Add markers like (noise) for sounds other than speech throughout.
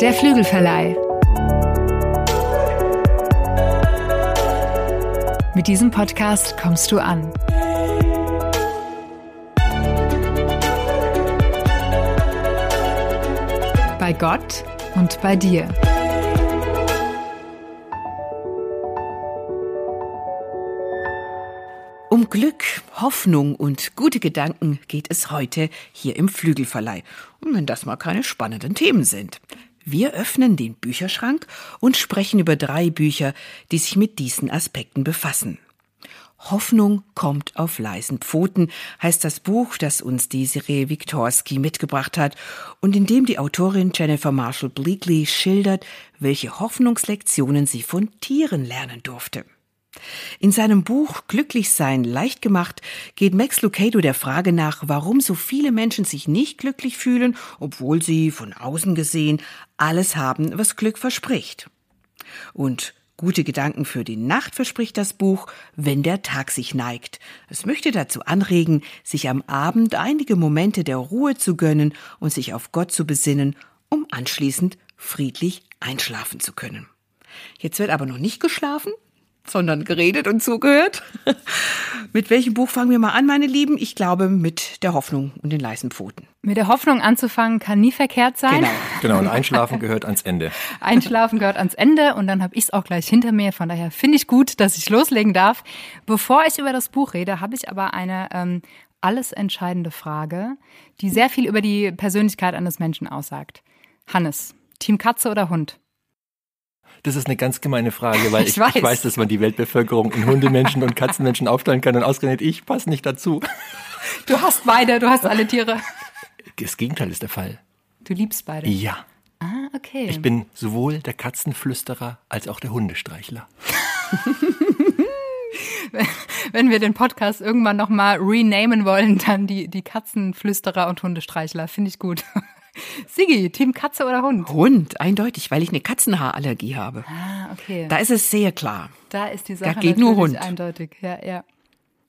Der Flügelverleih. Mit diesem Podcast kommst du an. Bei Gott und bei dir. Um Glück, Hoffnung und gute Gedanken geht es heute hier im Flügelverleih. Und wenn das mal keine spannenden Themen sind. Wir öffnen den Bücherschrank und sprechen über drei Bücher, die sich mit diesen Aspekten befassen. Hoffnung kommt auf leisen Pfoten heißt das Buch, das uns Desiree Wiktorski mitgebracht hat und in dem die Autorin Jennifer Marshall Bleakley schildert, welche Hoffnungslektionen sie von Tieren lernen durfte. In seinem Buch Glücklich sein leicht gemacht geht Max Lucado der Frage nach, warum so viele Menschen sich nicht glücklich fühlen, obwohl sie von außen gesehen alles haben, was Glück verspricht. Und Gute Gedanken für die Nacht verspricht das Buch, wenn der Tag sich neigt. Es möchte dazu anregen, sich am Abend einige Momente der Ruhe zu gönnen und sich auf Gott zu besinnen, um anschließend friedlich einschlafen zu können. Jetzt wird aber noch nicht geschlafen, sondern geredet und zugehört. (laughs) mit welchem Buch fangen wir mal an, meine Lieben? Ich glaube mit der Hoffnung und den leisen Pfoten. Mit der Hoffnung anzufangen kann nie verkehrt sein. Genau, genau und Einschlafen gehört ans Ende. (laughs) Einschlafen gehört ans Ende und dann habe ich es auch gleich hinter mir. Von daher finde ich gut, dass ich loslegen darf. Bevor ich über das Buch rede, habe ich aber eine ähm, alles entscheidende Frage, die sehr viel über die Persönlichkeit eines Menschen aussagt. Hannes, Team Katze oder Hund? Das ist eine ganz gemeine Frage, weil (laughs) ich, ich, weiß. ich weiß, dass man die Weltbevölkerung in Hundemenschen und Katzenmenschen aufteilen kann und ausgerechnet ich passe nicht dazu. Du hast beide, du hast alle Tiere. Das Gegenteil ist der Fall. Du liebst beide? Ja. Ah, okay. Ich bin sowohl der Katzenflüsterer als auch der Hundestreichler. (laughs) Wenn wir den Podcast irgendwann nochmal renamen wollen, dann die, die Katzenflüsterer und Hundestreichler. Finde ich gut. (laughs) Sigi, Team Katze oder Hund? Hund, eindeutig, weil ich eine Katzenhaarallergie habe. Ah, okay. Da ist es sehr klar. Da ist die Sache da geht nur Hund. eindeutig. Ja, ja.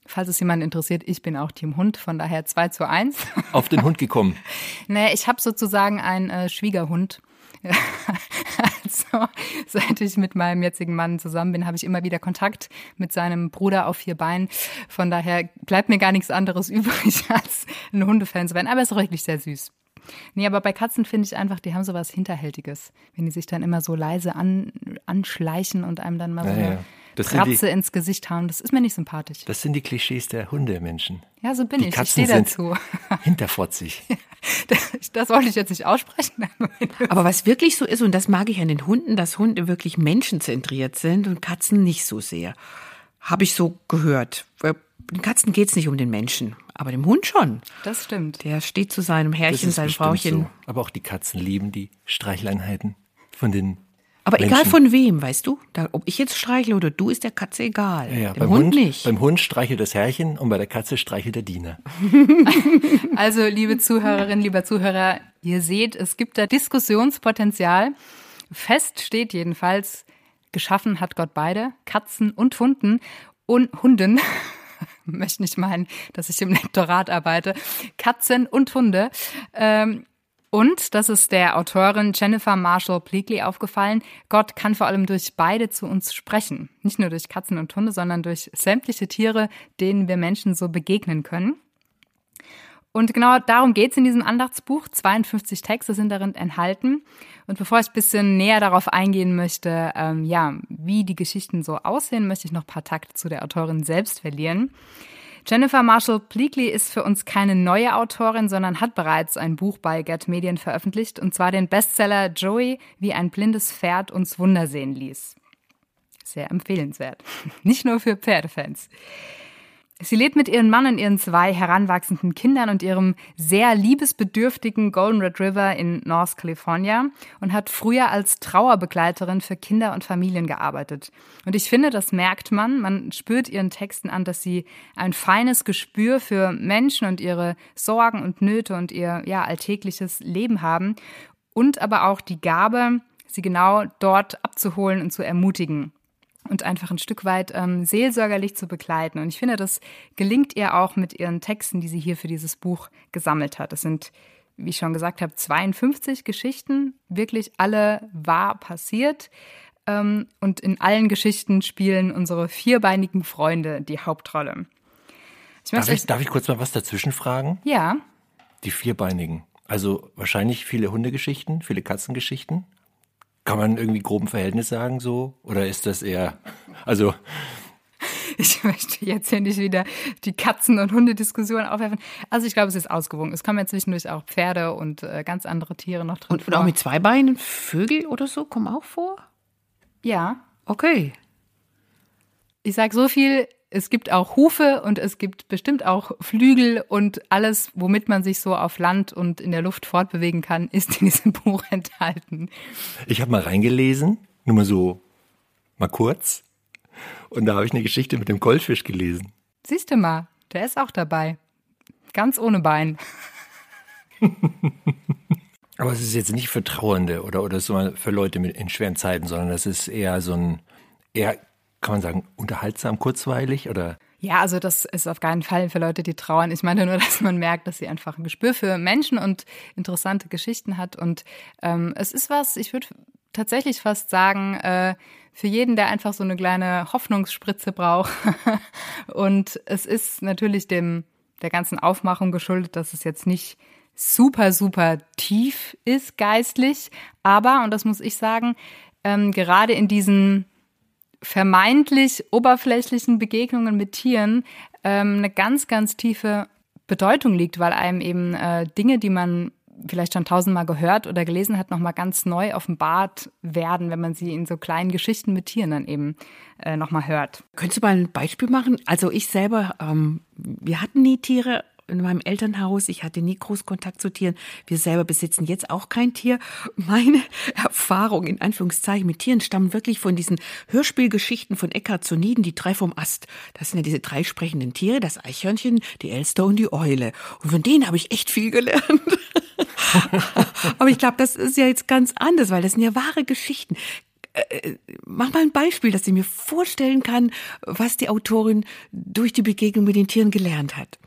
Falls es jemand interessiert, ich bin auch Team Hund, von daher 2 zu 1. (laughs) Auf den Hund gekommen? (laughs) nee, ich habe sozusagen einen äh, Schwiegerhund. also, seit ich mit meinem jetzigen Mann zusammen bin, habe ich immer wieder Kontakt mit seinem Bruder auf vier Beinen. Von daher bleibt mir gar nichts anderes übrig, als ein Hundefan zu werden. Aber er ist auch wirklich sehr süß. Nee, aber bei Katzen finde ich einfach, die haben so was Hinterhältiges. Wenn die sich dann immer so leise an, anschleichen und einem dann mal so ja, eine ja. Ratze ins Gesicht hauen. Das ist mir nicht sympathisch. Das sind die Klischees der Hundemenschen. Ja, so bin die ich. Katzen ich stehe dazu. (laughs) Hinterfotzig. Das, das, wollte ich jetzt nicht aussprechen. (laughs) Aber was wirklich so ist, und das mag ich an den Hunden, dass Hunde wirklich menschenzentriert sind und Katzen nicht so sehr. Habe ich so gehört. Den Katzen geht es nicht um den Menschen, aber dem Hund schon. Das stimmt. Der steht zu seinem Herrchen, seinem Frauchen. So. Aber auch die Katzen lieben die Streichleinheiten von den aber Menschen. egal von wem, weißt du? Da, ob ich jetzt streichle oder du, ist der Katze egal. Ja, ja, Dem beim Hund, Hund nicht. Beim Hund streichelt das Herrchen und bei der Katze streichelt der Diener. (laughs) also, liebe Zuhörerinnen, lieber Zuhörer, ihr seht, es gibt da Diskussionspotenzial. Fest steht jedenfalls, geschaffen hat Gott beide, Katzen und Hunden und Hunden. (laughs) (laughs) möchte nicht meinen, dass ich im Lektorat arbeite, Katzen und Hunde. Ähm, und, das ist der Autorin Jennifer Marshall Bleakley aufgefallen, Gott kann vor allem durch beide zu uns sprechen. Nicht nur durch Katzen und Hunde, sondern durch sämtliche Tiere, denen wir Menschen so begegnen können. Und genau darum geht es in diesem Andachtsbuch. 52 Texte sind darin enthalten. Und bevor ich ein bisschen näher darauf eingehen möchte, ähm, ja, wie die Geschichten so aussehen, möchte ich noch ein paar Takte zu der Autorin selbst verlieren. Jennifer Marshall Pleakley ist für uns keine neue Autorin, sondern hat bereits ein Buch bei Get Medien veröffentlicht, und zwar den Bestseller Joey, wie ein blindes Pferd uns Wunder sehen ließ. Sehr empfehlenswert. (laughs) Nicht nur für Pferdefans. Sie lebt mit ihrem Mann und ihren zwei heranwachsenden Kindern und ihrem sehr liebesbedürftigen Golden Retriever in North California und hat früher als Trauerbegleiterin für Kinder und Familien gearbeitet. Und ich finde, das merkt man. Man spürt ihren Texten an, dass sie ein feines Gespür für Menschen und ihre Sorgen und Nöte und ihr ja, alltägliches Leben haben und aber auch die Gabe, sie genau dort abzuholen und zu ermutigen. Und einfach ein Stück weit ähm, seelsorgerlich zu begleiten. Und ich finde, das gelingt ihr auch mit ihren Texten, die sie hier für dieses Buch gesammelt hat. Das sind, wie ich schon gesagt habe, 52 Geschichten, wirklich alle wahr passiert. Ähm, und in allen Geschichten spielen unsere vierbeinigen Freunde die Hauptrolle. Ich darf, ich, darf ich kurz mal was dazwischen fragen? Ja. Die vierbeinigen. Also wahrscheinlich viele Hundegeschichten, viele Katzengeschichten. Kann man irgendwie groben Verhältnis sagen so? Oder ist das eher, also ich möchte jetzt hier nicht wieder die Katzen- und Hundediskussion aufwerfen. Also ich glaube, es ist ausgewogen. Es kommen ja zwischendurch auch Pferde und äh, ganz andere Tiere noch drin und, vor. Und auch mit zwei Beinen Vögel oder so kommen auch vor? Ja. Okay. Ich sage so viel, es gibt auch Hufe und es gibt bestimmt auch Flügel und alles, womit man sich so auf Land und in der Luft fortbewegen kann, (laughs) ist in diesem Buch enthalten. Ich habe mal reingelesen, nur mal so, mal kurz. Und da habe ich eine Geschichte mit dem Goldfisch gelesen. Siehst du mal, der ist auch dabei. Ganz ohne Bein. (laughs) Aber es ist jetzt nicht für Trauernde oder, oder so für Leute mit, in schweren Zeiten, sondern das ist eher so ein, eher kann man sagen, unterhaltsam, kurzweilig oder? Ja, also das ist auf keinen Fall für Leute, die trauern. Ich meine nur, (laughs) dass man merkt, dass sie einfach ein Gespür für Menschen und interessante Geschichten hat. Und ähm, es ist was, ich würde tatsächlich fast sagen, äh, für jeden, der einfach so eine kleine Hoffnungsspritze braucht. (laughs) und es ist natürlich dem der ganzen Aufmachung geschuldet, dass es jetzt nicht super, super tief ist geistlich. Aber, und das muss ich sagen, ähm, gerade in diesen vermeintlich oberflächlichen Begegnungen mit Tieren ähm, eine ganz, ganz tiefe Bedeutung liegt, weil einem eben äh, Dinge, die man vielleicht schon tausendmal gehört oder gelesen hat, nochmal ganz neu offenbart werden, wenn man sie in so kleinen Geschichten mit Tieren dann eben äh, nochmal hört. Könntest du mal ein Beispiel machen? Also ich selber, ähm, wir hatten nie Tiere in meinem Elternhaus. Ich hatte nie groß Kontakt zu Tieren. Wir selber besitzen jetzt auch kein Tier. Meine Erfahrung in Anführungszeichen mit Tieren stammen wirklich von diesen Hörspielgeschichten von Eckhard zu Nieden, die drei vom Ast. Das sind ja diese drei sprechenden Tiere, das Eichhörnchen, die Elster und die Eule. Und von denen habe ich echt viel gelernt. (laughs) Aber ich glaube, das ist ja jetzt ganz anders, weil das sind ja wahre Geschichten äh, äh, mach mal ein Beispiel, dass ich mir vorstellen kann, was die Autorin durch die Begegnung mit den Tieren gelernt hat.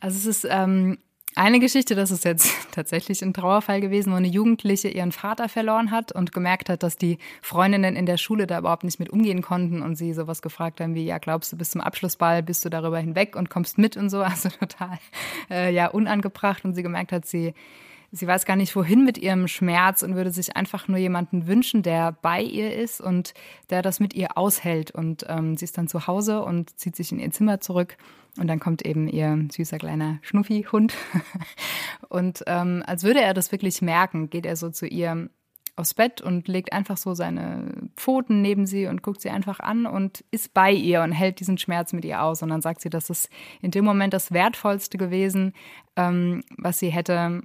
Also es ist ähm, eine Geschichte, das ist jetzt (laughs) tatsächlich ein Trauerfall gewesen, wo eine Jugendliche ihren Vater verloren hat und gemerkt hat, dass die Freundinnen in der Schule da überhaupt nicht mit umgehen konnten und sie sowas gefragt haben wie, ja, glaubst du, bis zum Abschlussball bist du darüber hinweg und kommst mit und so, (laughs) also total äh, ja unangebracht. Und sie gemerkt hat, sie sie weiß gar nicht, wohin mit ihrem Schmerz und würde sich einfach nur jemanden wünschen, der bei ihr ist und der das mit ihr aushält. Und ähm, sie ist dann zu Hause und zieht sich in ihr Zimmer zurück und dann kommt eben ihr süßer kleiner Schnuffi-Hund. (laughs) und ähm, als würde er das wirklich merken, geht er so zu ihr aufs Bett und legt einfach so seine Pfoten neben sie und guckt sie einfach an und ist bei ihr und hält diesen Schmerz mit ihr aus. Und dann sagt sie, das ist in dem Moment das Wertvollste gewesen, ähm, was sie hätte,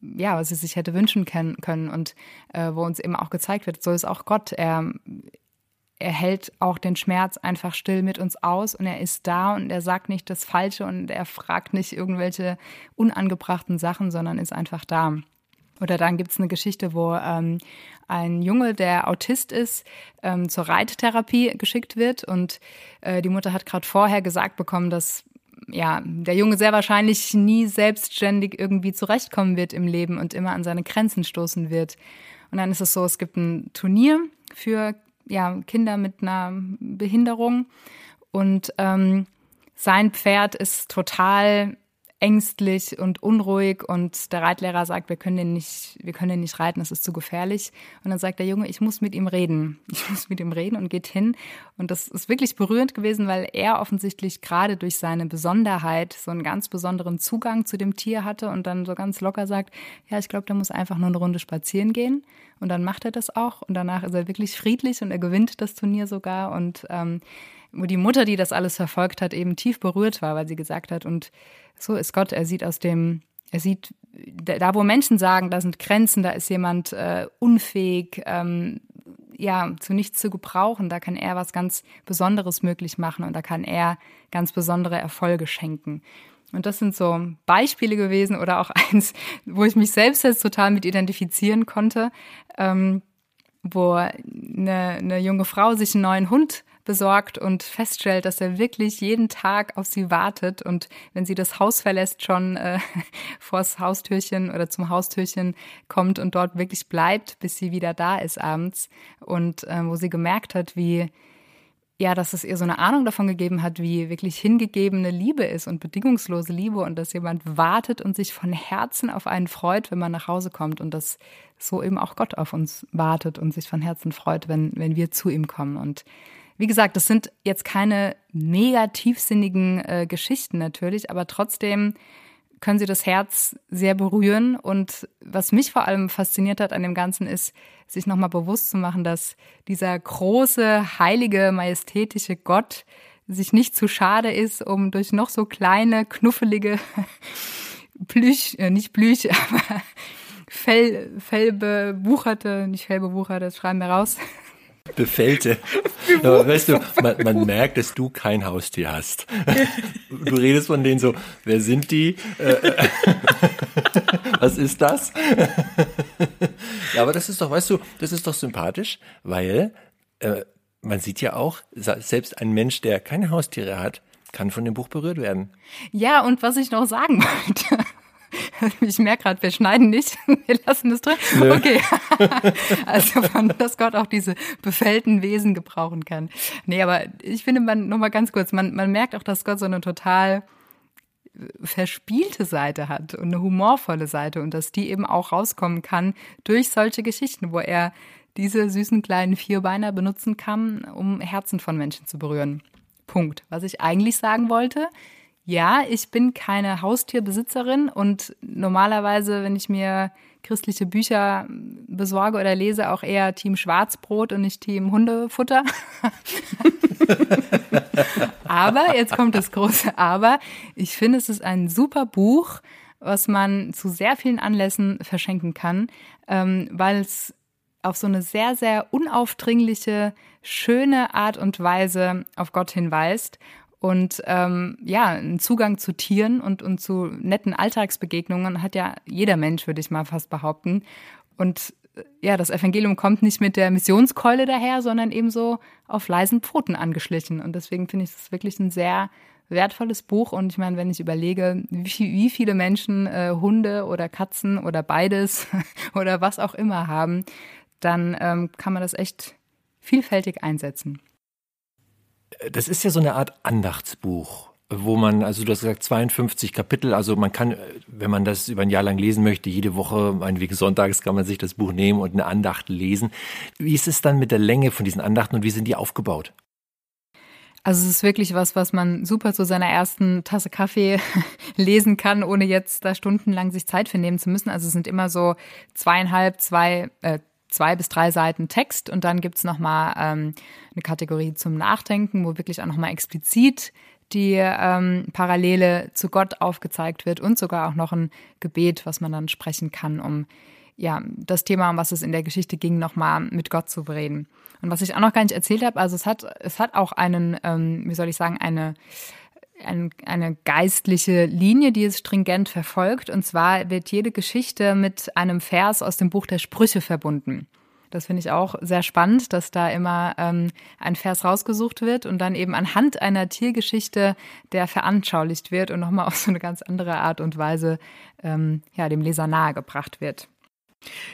ja, was sie sich hätte wünschen können und äh, wo uns eben auch gezeigt wird, so ist auch Gott. Er er hält auch den Schmerz einfach still mit uns aus und er ist da und er sagt nicht das Falsche und er fragt nicht irgendwelche unangebrachten Sachen, sondern ist einfach da. Oder dann gibt es eine Geschichte, wo ähm, ein Junge, der Autist ist, ähm, zur Reittherapie geschickt wird und äh, die Mutter hat gerade vorher gesagt bekommen, dass ja, der Junge sehr wahrscheinlich nie selbstständig irgendwie zurechtkommen wird im Leben und immer an seine Grenzen stoßen wird. Und dann ist es so, es gibt ein Turnier für ja, Kinder mit einer Behinderung. Und ähm, sein Pferd ist total ängstlich und unruhig und der Reitlehrer sagt, wir können den nicht, wir können den nicht reiten, das ist zu gefährlich. Und dann sagt der Junge, ich muss mit ihm reden. Ich (laughs) muss mit ihm reden und geht hin. Und das ist wirklich berührend gewesen, weil er offensichtlich gerade durch seine Besonderheit so einen ganz besonderen Zugang zu dem Tier hatte und dann so ganz locker sagt, ja, ich glaube, der muss einfach nur eine Runde spazieren gehen. Und dann macht er das auch und danach ist er wirklich friedlich und er gewinnt das Turnier sogar und ähm, wo die Mutter, die das alles verfolgt hat, eben tief berührt war, weil sie gesagt hat, und so ist Gott, er sieht aus dem, er sieht, da wo Menschen sagen, da sind Grenzen, da ist jemand äh, unfähig, ähm, ja, zu nichts zu gebrauchen, da kann er was ganz Besonderes möglich machen und da kann er ganz besondere Erfolge schenken. Und das sind so Beispiele gewesen oder auch (laughs) eins, wo ich mich selbst jetzt total mit identifizieren konnte. Ähm, wo eine, eine junge Frau sich einen neuen Hund besorgt und feststellt, dass er wirklich jeden Tag auf sie wartet und wenn sie das Haus verlässt, schon äh, (laughs) vors Haustürchen oder zum Haustürchen kommt und dort wirklich bleibt, bis sie wieder da ist abends und äh, wo sie gemerkt hat, wie ja, dass es ihr so eine Ahnung davon gegeben hat, wie wirklich hingegebene Liebe ist und bedingungslose Liebe und dass jemand wartet und sich von Herzen auf einen freut, wenn man nach Hause kommt und dass so eben auch Gott auf uns wartet und sich von Herzen freut, wenn, wenn wir zu ihm kommen. Und wie gesagt, das sind jetzt keine mega tiefsinnigen äh, Geschichten natürlich, aber trotzdem können sie das Herz sehr berühren. Und was mich vor allem fasziniert hat an dem Ganzen ist, sich nochmal bewusst zu machen, dass dieser große, heilige, majestätische Gott sich nicht zu schade ist, um durch noch so kleine, knuffelige (laughs) Plüch, äh, nicht Plüch, (laughs) aber Fell, Fellbewucherte, nicht Fellbewucherte, das schreiben wir raus, Befällte. (laughs) Aber weißt du, man, man, merkt, dass du kein Haustier hast. (laughs) Du redest von denen so, wer sind die? Äh, äh, (laughs) was ist das? Ja, aber das ist doch, weißt du, das ist doch sympathisch, weil äh, man sieht ja auch, selbst ein Mensch, der keine Haustiere hat, kann von dem Buch berührt werden. Ja, und was ich noch sagen wollte. (laughs) Ich merke gerade, wir schneiden nicht. (laughs) Wir lassen das drin. Nö. Okay. (laughs) Also, von, dass Gott auch diese befällten Wesen gebrauchen kann. Nee, aber ich finde, man, noch mal ganz kurz, man, man merkt auch, dass Gott so eine total verspielte Seite hat und eine humorvolle Seite und dass die eben auch rauskommen kann durch solche Geschichten, wo er diese süßen kleinen Vierbeiner benutzen kann, um Herzen von Menschen zu berühren. Punkt. Was ich eigentlich sagen wollte, ja, ich bin keine Haustierbesitzerin und normalerweise, wenn ich mir christliche Bücher besorge oder lese, auch eher Team Schwarzbrot und nicht Team Hundefutter. (laughs) aber, jetzt kommt das große Aber, ich finde, es ist ein super Buch, was man zu sehr vielen Anlässen verschenken kann, ähm, weil es auf so eine sehr, sehr unaufdringliche, schöne Art und Weise auf Gott hinweist und ähm, ja, einen Zugang zu Tieren und, und zu netten Alltagsbegegnungen hat ja jeder Mensch, würde ich mal fast behaupten. Und äh, ja, das Evangelium kommt nicht mit der Missionskeule daher, sondern eben so auf leisen Pfoten angeschlichen. Und deswegen finde ich es wirklich ein sehr wertvolles Buch. Und ich meine, wenn ich überlege, wie, wie viele Menschen äh, Hunde oder Katzen oder beides (laughs) oder was auch immer haben, dann ähm, kann man das echt vielfältig einsetzen. Das ist ja so eine Art Andachtsbuch wo man, also du hast gesagt 52 Kapitel, also man kann, wenn man das über ein Jahr lang lesen möchte, jede Woche, meinetwegen sonntags, kann man sich das Buch nehmen und eine Andacht lesen. Wie ist es dann mit der Länge von diesen Andachten und wie sind die aufgebaut? Also es ist wirklich was, was man super zu seiner ersten Tasse Kaffee (laughs) lesen kann, ohne jetzt da stundenlang sich Zeit für nehmen zu müssen. Also es sind immer so zweieinhalb, zwei, äh, zwei bis drei Seiten Text und dann gibt's nochmal ähm, eine Kategorie zum Nachdenken, wo wirklich auch nochmal explizit die ähm, Parallele zu Gott aufgezeigt wird und sogar auch noch ein Gebet, was man dann sprechen kann, um ja das Thema, um was es in der Geschichte ging, nochmal mit Gott zu bereden. Und was ich auch noch gar nicht erzählt habe, also es hat es hat auch einen, ähm, wie soll ich sagen, eine ein, eine geistliche Linie, die es stringent verfolgt. Und zwar wird jede Geschichte mit einem Vers aus dem Buch der Sprüche verbunden. Das finde ich auch sehr spannend, dass da immer ähm, ein Vers rausgesucht wird und dann eben anhand einer Tiergeschichte der veranschaulicht wird und nochmal (laughs) auf so eine ganz andere Art und Weise ähm, ja, dem Leser nahegebracht wird.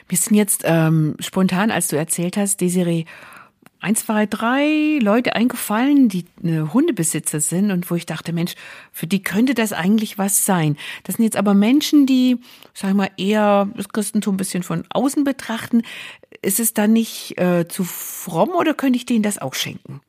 Mir sind jetzt ähm, spontan, als du erzählt hast, Desiree, ein, zwei, drei Leute eingefallen, die äh, Hundebesitzer sind und wo ich dachte, Mensch, für die könnte das eigentlich was sein. Das sind jetzt aber Menschen, die, sag ich mal, eher das Christentum ein bisschen von außen betrachten. Ist es dann nicht äh, zu fromm oder könnte ich denen das auch schenken?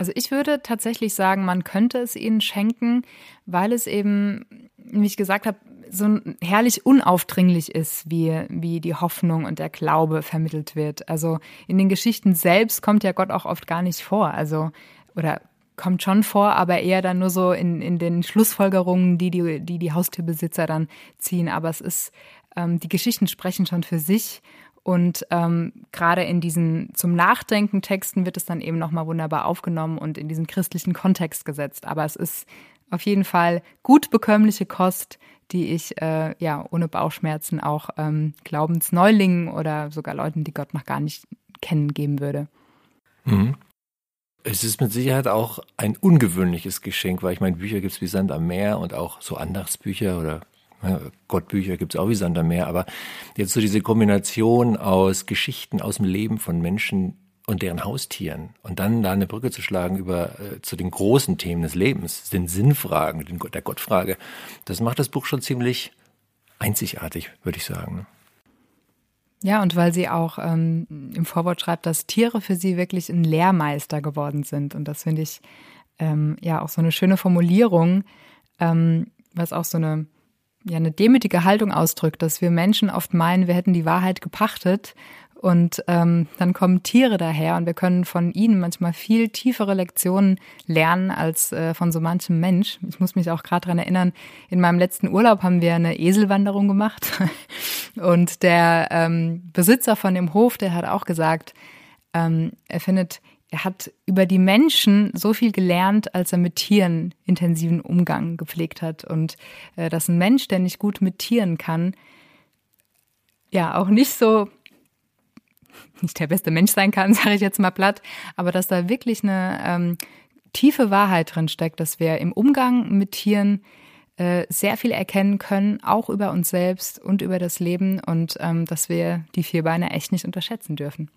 Also ich würde tatsächlich sagen, man könnte es ihnen schenken, weil es eben, wie ich gesagt habe, so herrlich unaufdringlich ist, wie, wie die Hoffnung und der Glaube vermittelt wird. Also in den Geschichten selbst kommt ja Gott auch oft gar nicht vor. Also, oder kommt schon vor, aber eher dann nur so in, in den Schlussfolgerungen, die die, die, die Haustierbesitzer dann ziehen. Aber es ist, ähm, die Geschichten sprechen schon für sich. Und ähm, gerade in diesen zum Nachdenken Texten wird es dann eben nochmal wunderbar aufgenommen und in diesen christlichen Kontext gesetzt. Aber es ist auf jeden Fall gut bekömmliche Kost, die ich äh, ja ohne Bauchschmerzen auch ähm, Glaubensneulingen oder sogar Leuten, die Gott noch gar nicht kennen, geben würde. Mhm. Es ist mit Sicherheit auch ein ungewöhnliches Geschenk, weil ich meine, Bücher gibt es wie Sand am Meer und auch so Andachtsbücher oder ja, Gottbücher gibt es auch wie Sand am Meer. Aber jetzt so diese Kombination aus Geschichten aus dem Leben von Menschen und deren Haustieren und dann da eine Brücke zu schlagen über äh, zu den großen Themen des Lebens, den Sinnfragen, den, der Gottfrage, das macht das Buch schon ziemlich einzigartig, würde ich sagen. Ne? Ja, und weil sie auch ähm, im Vorwort schreibt, dass Tiere für sie wirklich ein Lehrmeister geworden sind. Und das finde ich ähm, ja auch so eine schöne Formulierung, ähm, was auch so eine, ja, eine demütige Haltung ausdrückt, dass wir Menschen oft meinen, wir hätten die Wahrheit gepachtet und ähm, dann kommen Tiere daher und wir können von ihnen manchmal viel tiefere Lektionen lernen als äh, von so manchem Mensch. Ich muss mich auch gerade dran erinnern, in meinem letzten Urlaub haben wir eine Eselwanderung gemacht (laughs) und der ähm, Besitzer von dem Hof, der hat auch gesagt, ähm, er findet, er hat über die Menschen so viel gelernt, als er mit Tieren intensiven Umgang gepflegt hat und äh, dass ein Mensch, der nicht gut mit Tieren kann, ja auch nicht so nicht der beste Mensch sein kann, (laughs) sage ich jetzt mal platt, aber dass da wirklich eine ähm, tiefe Wahrheit drin steckt, dass wir im Umgang mit Tieren äh, sehr viel erkennen können, auch über uns selbst und über das Leben und ähm, dass wir die vier Beine echt nicht unterschätzen dürfen.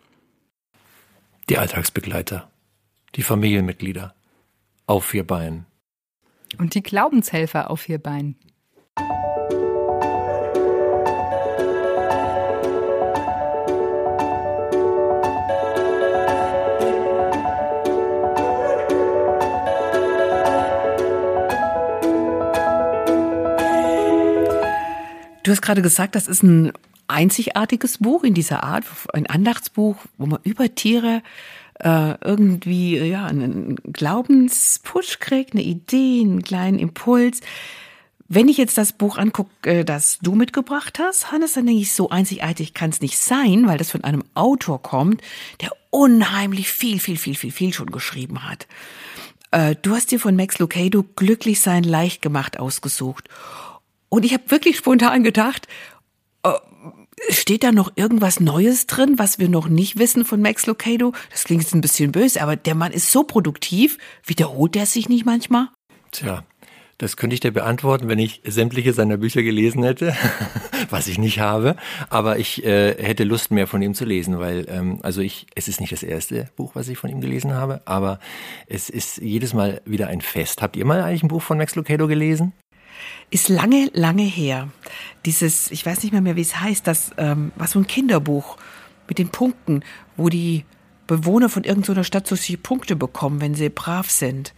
Die Alltagsbegleiter, die Familienmitglieder auf vier Beinen. Und die Glaubenshelfer auf vier Beinen. Du hast gerade gesagt, das ist ein einzigartiges Buch in dieser Art, ein Andachtsbuch, wo man über Tiere äh, irgendwie ja einen Glaubenspush kriegt, eine Idee, einen kleinen Impuls. Wenn ich jetzt das Buch angucke, äh, das du mitgebracht hast, Hannes, dann denke ich, so einzigartig kann es nicht sein, weil das von einem Autor kommt, der unheimlich viel, viel, viel, viel, viel schon geschrieben hat. Äh, du hast dir von Max Lucado Glücklich sein leicht gemacht ausgesucht. Und ich habe wirklich spontan gedacht, steht da noch irgendwas Neues drin, was wir noch nicht wissen von Max Lucado? Das klingt jetzt ein bisschen böse, aber der Mann ist so produktiv. Wiederholt er sich nicht manchmal? Tja, das könnte ich dir beantworten, wenn ich sämtliche seiner Bücher gelesen hätte, (laughs) was ich nicht habe. Aber ich äh, hätte Lust, mehr von ihm zu lesen, weil ähm, also ich, es ist nicht das erste Buch, was ich von ihm gelesen habe, aber es ist jedes Mal wieder ein Fest. Habt ihr mal eigentlich ein Buch von Max Lucado gelesen? Ist lange, lange her. Dieses, ich weiß nicht mehr mehr, wie es heißt, das ähm, war so ein Kinderbuch mit den Punkten, wo die Bewohner von irgendeiner Stadt so viele Punkte bekommen, wenn sie brav sind.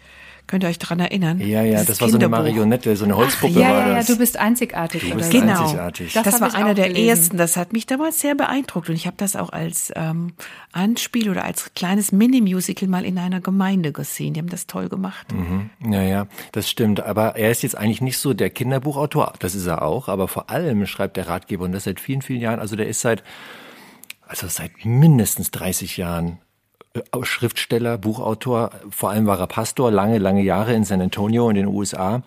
Könnt ihr euch daran erinnern? Ja, ja, das, das war so eine Marionette, so eine Holzpuppe Ach, ja, war ja, das. Ja, du bist einzigartig. Du bist genau. einzigartig. Das, das war einer der gelesen. ersten. Das hat mich damals sehr beeindruckt und ich habe das auch als ähm, Anspiel oder als kleines Mini-Musical mal in einer Gemeinde gesehen. Die haben das toll gemacht. Mhm. Ja, ja, das stimmt. Aber er ist jetzt eigentlich nicht so der Kinderbuchautor. Das ist er auch. Aber vor allem schreibt der Ratgeber und das seit vielen, vielen Jahren. Also der ist seit also seit mindestens 30 Jahren Schriftsteller, Buchautor, vor allem war er Pastor, lange, lange Jahre in San Antonio in den USA.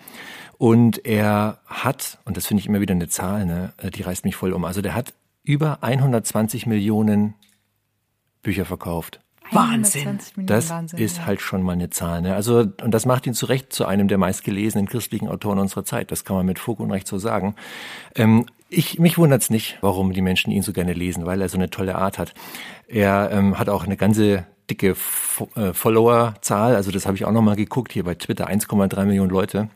Und er hat, und das finde ich immer wieder eine Zahl, ne, äh, die reißt mich voll um, also der hat über 120 Millionen Bücher verkauft. Wahnsinn. Das Wahnsinn, ist ja. halt schon mal eine Zahl. Ne? Also, und das macht ihn zu Recht zu einem der meistgelesenen christlichen Autoren unserer Zeit. Das kann man mit Fug und Recht so sagen. Ähm, ich, mich wundert's nicht, warum die Menschen ihn so gerne lesen, weil er so eine tolle Art hat. Er ähm, hat auch eine ganze dicke äh, Followerzahl. Also das habe ich auch nochmal geguckt. Hier bei Twitter 1,3 Millionen Leute.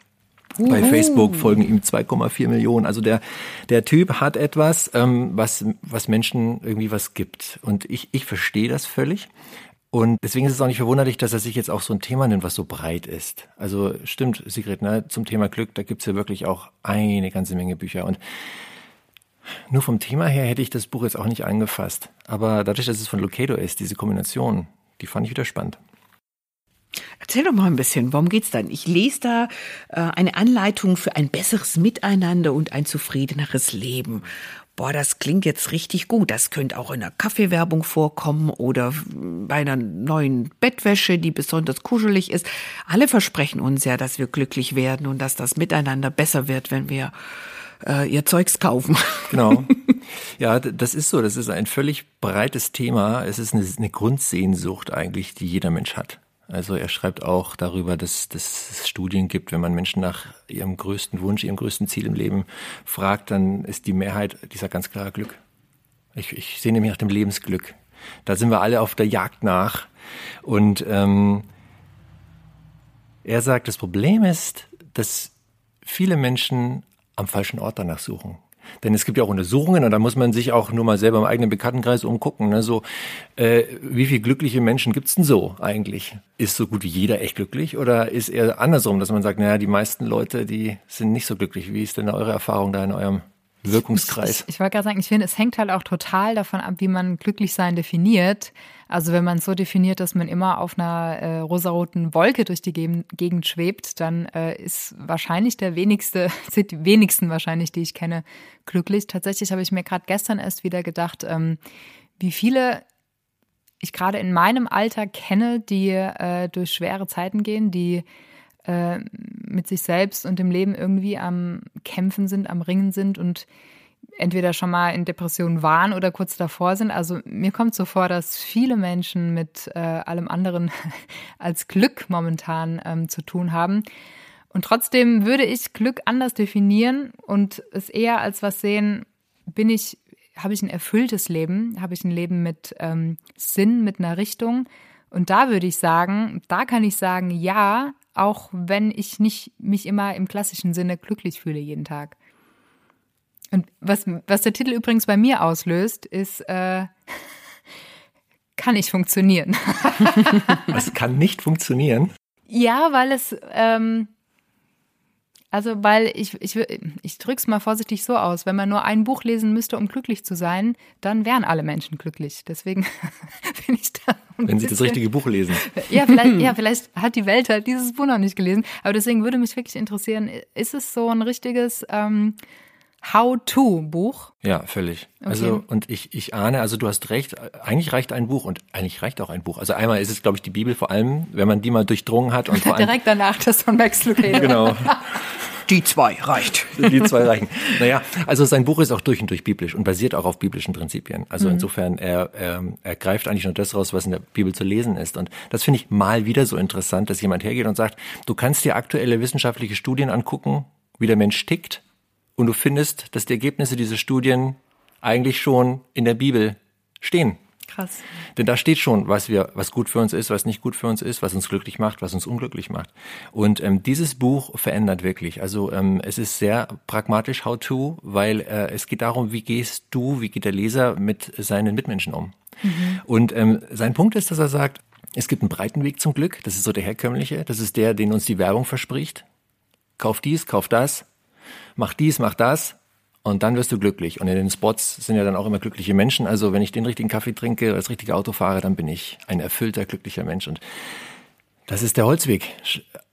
Bei Facebook folgen ihm 2,4 Millionen. Also der, der Typ hat etwas, ähm, was, was Menschen irgendwie was gibt. Und ich, ich verstehe das völlig. Und deswegen ist es auch nicht verwunderlich, dass er sich jetzt auch so ein Thema nimmt, was so breit ist. Also stimmt, Sigrid, ne, zum Thema Glück, da gibt's ja wirklich auch eine ganze Menge Bücher. Und nur vom Thema her hätte ich das Buch jetzt auch nicht angefasst. Aber dadurch, dass es von Lucado ist, diese Kombination, die fand ich wieder spannend. Erzähl doch mal ein bisschen, worum geht's dann? Ich lese da äh, eine Anleitung für ein besseres Miteinander und ein zufriedeneres Leben. Boah, das klingt jetzt richtig gut. Das könnte auch in einer Kaffeewerbung vorkommen oder bei einer neuen Bettwäsche, die besonders kuschelig ist. Alle versprechen uns ja, dass wir glücklich werden und dass das Miteinander besser wird, wenn wir äh, ihr Zeugs kaufen. (laughs) Genau. Ja, das ist so. Das ist ein völlig breites Thema. Es ist eine, eine Grundsehnsucht eigentlich, die jeder Mensch hat. Also er schreibt auch darüber, dass, dass es Studien gibt, wenn man Menschen nach ihrem größten Wunsch, ihrem größten Ziel im Leben fragt, dann ist die Mehrheit dieser ganz klare Glück. Ich, ich sehe nämlich nach dem Lebensglück. Da sind wir alle auf der Jagd nach. Und ähm, er sagt, das Problem ist, dass viele Menschen am falschen Ort danach suchen. Denn es gibt ja auch Untersuchungen und da muss man sich auch nur mal selber im eigenen Bekanntenkreis umgucken. Ne? So, äh, wie viele glückliche Menschen gibt's denn so eigentlich? Ist so gut wie jeder echt glücklich oder ist eher andersrum, dass man sagt, naja, die meisten Leute, die sind nicht so glücklich. Wie ist denn eure Erfahrung da in eurem Wirkungskreis? Ich, ich, ich wollte gerade sagen, ich finde, es hängt halt auch total davon ab, wie man glücklich sein definiert. Also wenn man es so definiert, dass man immer auf einer äh, rosaroten Wolke durch die Gegend schwebt, dann äh, ist wahrscheinlich der wenigste, (laughs) sind die wenigsten wahrscheinlich, die ich kenne, glücklich. Tatsächlich habe ich mir gerade gestern erst wieder gedacht, ähm, wie viele ich gerade in meinem Alter kenne, die äh, durch schwere Zeiten gehen, die äh, mit sich selbst und dem Leben irgendwie am Kämpfen sind, am Ringen sind und entweder schon mal in Depressionen waren oder kurz davor sind. Also mir kommt so vor, dass viele Menschen mit äh, allem anderen (laughs) als Glück momentan ähm, zu tun haben. Und trotzdem würde ich Glück anders definieren und es eher als was sehen, bin ich, habe ich ein erfülltes Leben, habe ich ein Leben mit ähm, Sinn, mit einer Richtung. Und da würde ich sagen, da kann ich sagen, ja, auch wenn ich nicht mich immer im klassischen Sinne glücklich fühle jeden Tag. Und was, was der Titel übrigens bei mir auslöst, ist, äh, kann nicht funktionieren. (laughs) Es kann nicht funktionieren? Ja, weil es, ähm, also weil ich, ich, ich drück's mal vorsichtig so aus, wenn man nur ein Buch lesen müsste, um glücklich zu sein, dann wären alle Menschen glücklich. Deswegen (laughs) bin ich da. Wenn sie das richtige Buch lesen. (laughs) Ja vielleicht, ja, vielleicht hat die Welt halt dieses Buch noch nicht gelesen. Aber deswegen würde mich wirklich interessieren, ist es so ein richtiges ähm, How-to-Buch. Ja, völlig. Okay. Also, und ich, ich ahne, also du hast recht, eigentlich reicht ein Buch und eigentlich reicht auch ein Buch. Also einmal ist es, glaube ich, die Bibel vor allem, wenn man die mal durchdrungen hat und (laughs) vor allem. Direkt danach das von Max Lucado. genau. Die zwei reicht. Die zwei reichen. Naja, also sein Buch ist auch durch und durch biblisch und basiert auch auf biblischen Prinzipien. Also mhm. insofern, er, er, er greift eigentlich nur das raus, was in der Bibel zu lesen ist. Und das finde ich mal wieder so interessant, dass jemand hergeht und sagt, du kannst dir aktuelle wissenschaftliche Studien angucken, wie der Mensch tickt und du findest, dass die Ergebnisse dieser Studien eigentlich schon in der Bibel stehen. Krass. Denn da steht schon, was wir, was gut für uns ist, was nicht gut für uns ist, was uns glücklich macht, was uns unglücklich macht. Und ähm, dieses Buch verändert wirklich. Also ähm, es ist sehr pragmatisch How to, weil äh, es geht darum, wie gehst du, wie geht der Leser mit seinen Mitmenschen um. Mhm. Und ähm, sein Punkt ist, dass er sagt, es gibt einen breiten Weg zum Glück. Das ist so der herkömmliche. Das ist der, den uns die Werbung verspricht. Kauf dies, kauf das mach dies, mach das und dann wirst du glücklich. Und in den Spots sind ja dann auch immer glückliche Menschen. Also wenn ich den richtigen Kaffee trinke oder das richtige Auto fahre, dann bin ich ein erfüllter, glücklicher Mensch. Und das ist der Holzweg.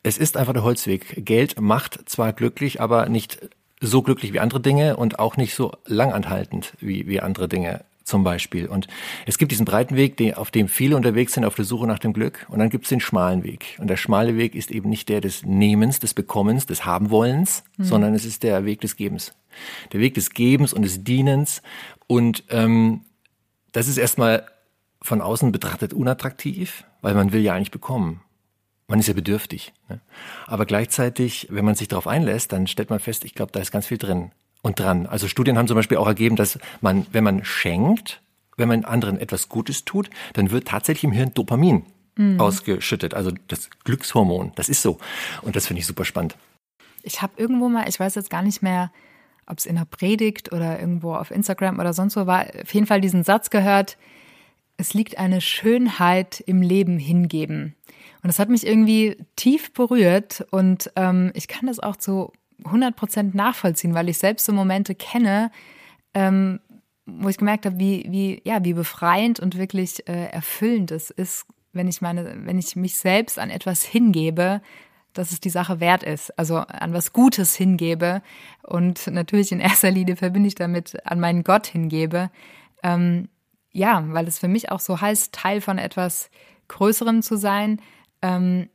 Es ist einfach der Holzweg. Geld macht zwar glücklich, aber nicht so glücklich wie andere Dinge und auch nicht so langanhaltend wie, wie andere Dinge zum Beispiel. Und es gibt diesen breiten Weg, auf dem viele unterwegs sind auf der Suche nach dem Glück. Und dann gibt es den schmalen Weg. Und der schmale Weg ist eben nicht der des Nehmens, des Bekommens, des Habenwollens, mhm. sondern es ist der Weg des Gebens. Der Weg des Gebens und des Dienens. Und ähm, das ist erstmal von außen betrachtet unattraktiv, weil man will ja eigentlich bekommen. Man ist ja bedürftig. Ne? Aber gleichzeitig, wenn man sich darauf einlässt, dann stellt man fest, ich glaube, da ist ganz viel drin und dran. Also Studien haben zum Beispiel auch ergeben, dass man, wenn man schenkt, wenn man anderen etwas Gutes tut, dann wird tatsächlich im Hirn Dopamin mhm. ausgeschüttet, also das Glückshormon. Das ist so. Und das finde ich super spannend. Ich habe irgendwo mal, ich weiß jetzt gar nicht mehr, ob es in der Predigt oder irgendwo auf Instagram oder sonst wo war, auf jeden Fall diesen Satz gehört, es liegt eine Schönheit im Leben hingeben. Und das hat mich irgendwie tief berührt und ähm, ich kann das auch zu 100 Prozent nachvollziehen, weil ich selbst so Momente kenne, ähm, wo ich gemerkt habe, wie, wie, ja, wie befreiend und wirklich äh, erfüllend es ist, wenn ich meine, wenn ich mich selbst an etwas hingebe, dass es die Sache wert ist, also an was Gutes hingebe und natürlich in erster Linie verbinde ich damit an meinen Gott hingebe. Ähm, ja, weil es für mich auch so heißt, Teil von etwas Größerem zu sein, ähm,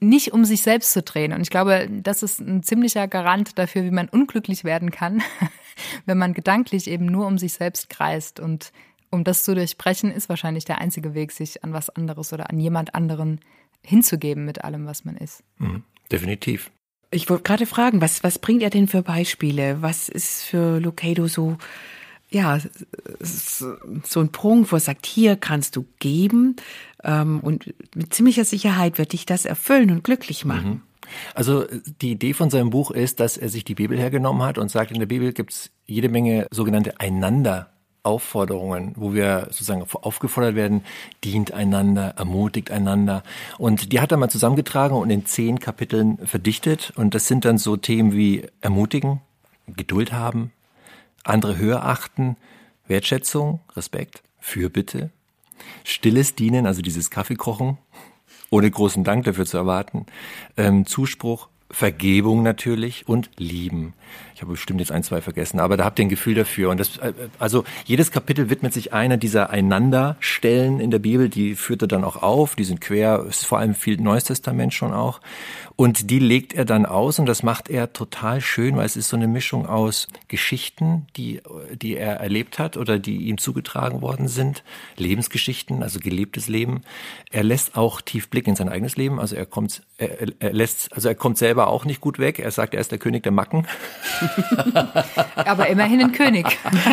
nicht um sich selbst zu drehen. Und ich glaube, das ist ein ziemlicher Garant dafür, wie man unglücklich werden kann, (laughs) wenn man gedanklich eben nur um sich selbst kreist. Und um das zu durchbrechen, ist wahrscheinlich der einzige Weg, sich an was anderes oder an jemand anderen hinzugeben mit allem, was man ist. Mhm, definitiv. Ich wollte gerade fragen, was, was bringt er denn für Beispiele? Was ist für Lucado so, ja, so ein Prunk, wo er sagt, hier kannst du geben ähm, und mit ziemlicher Sicherheit wird dich das erfüllen und glücklich machen. Mhm. Also die Idee von seinem Buch ist, dass er sich die Bibel hergenommen hat und sagt, in der Bibel gibt es jede Menge sogenannte Einander Aufforderungen, wo wir sozusagen aufgefordert werden, dient einander, ermutigt einander. Und die hat er mal zusammengetragen und in zehn Kapiteln verdichtet. Und das sind dann so Themen wie ermutigen, Geduld haben, andere höher achten, Wertschätzung, Respekt, Fürbitte, stilles Dienen, also dieses Kaffeekochen, ohne großen Dank dafür zu erwarten, ähm, Zuspruch, Vergebung natürlich und Lieben. Ich habe bestimmt jetzt ein, zwei vergessen, aber da habt ihr ein Gefühl dafür. Und das, äh, also jedes Kapitel widmet sich einer dieser Einanderstellen in der Bibel, die führt er dann auch auf, die sind quer, ist vor allem viel Neues Testament schon auch. Und die legt er dann aus und das macht er total schön, weil es ist so eine Mischung aus Geschichten, die, die er erlebt hat oder die ihm zugetragen worden sind, Lebensgeschichten, also gelebtes Leben. Er lässt auch tief Blick in sein eigenes Leben, also er kommt, er, er lässt, also er kommt selber auch nicht gut weg. Er sagt, er ist der König der Macken. (laughs) (laughs) Aber immerhin ein König.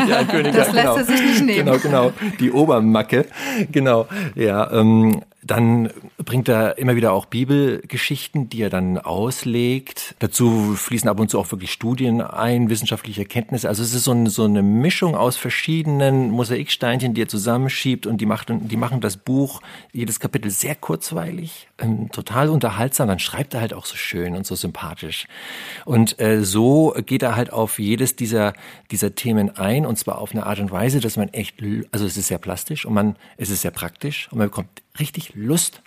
Ja, ein König. Das ja, genau. lässt er sich nicht nehmen. Genau, genau. Die Obermacke. Genau. Ja, ähm, dann bringt er immer wieder auch Bibelgeschichten, die er dann auslegt. Dazu fließen ab und zu auch wirklich Studien ein, wissenschaftliche Erkenntnisse. Also es ist so, ein, so eine Mischung aus verschiedenen Mosaiksteinchen, die er zusammenschiebt und die, macht, die machen das Buch, jedes Kapitel sehr kurzweilig, ähm, total unterhaltsam. Dann schreibt er halt auch so schön und so sympathisch. Und äh, so geht er halt auf jedes dieser, dieser Themen ein und zwar auf eine Art und Weise, dass man echt, also es ist sehr plastisch und man, es ist sehr praktisch und man bekommt richtig Lust,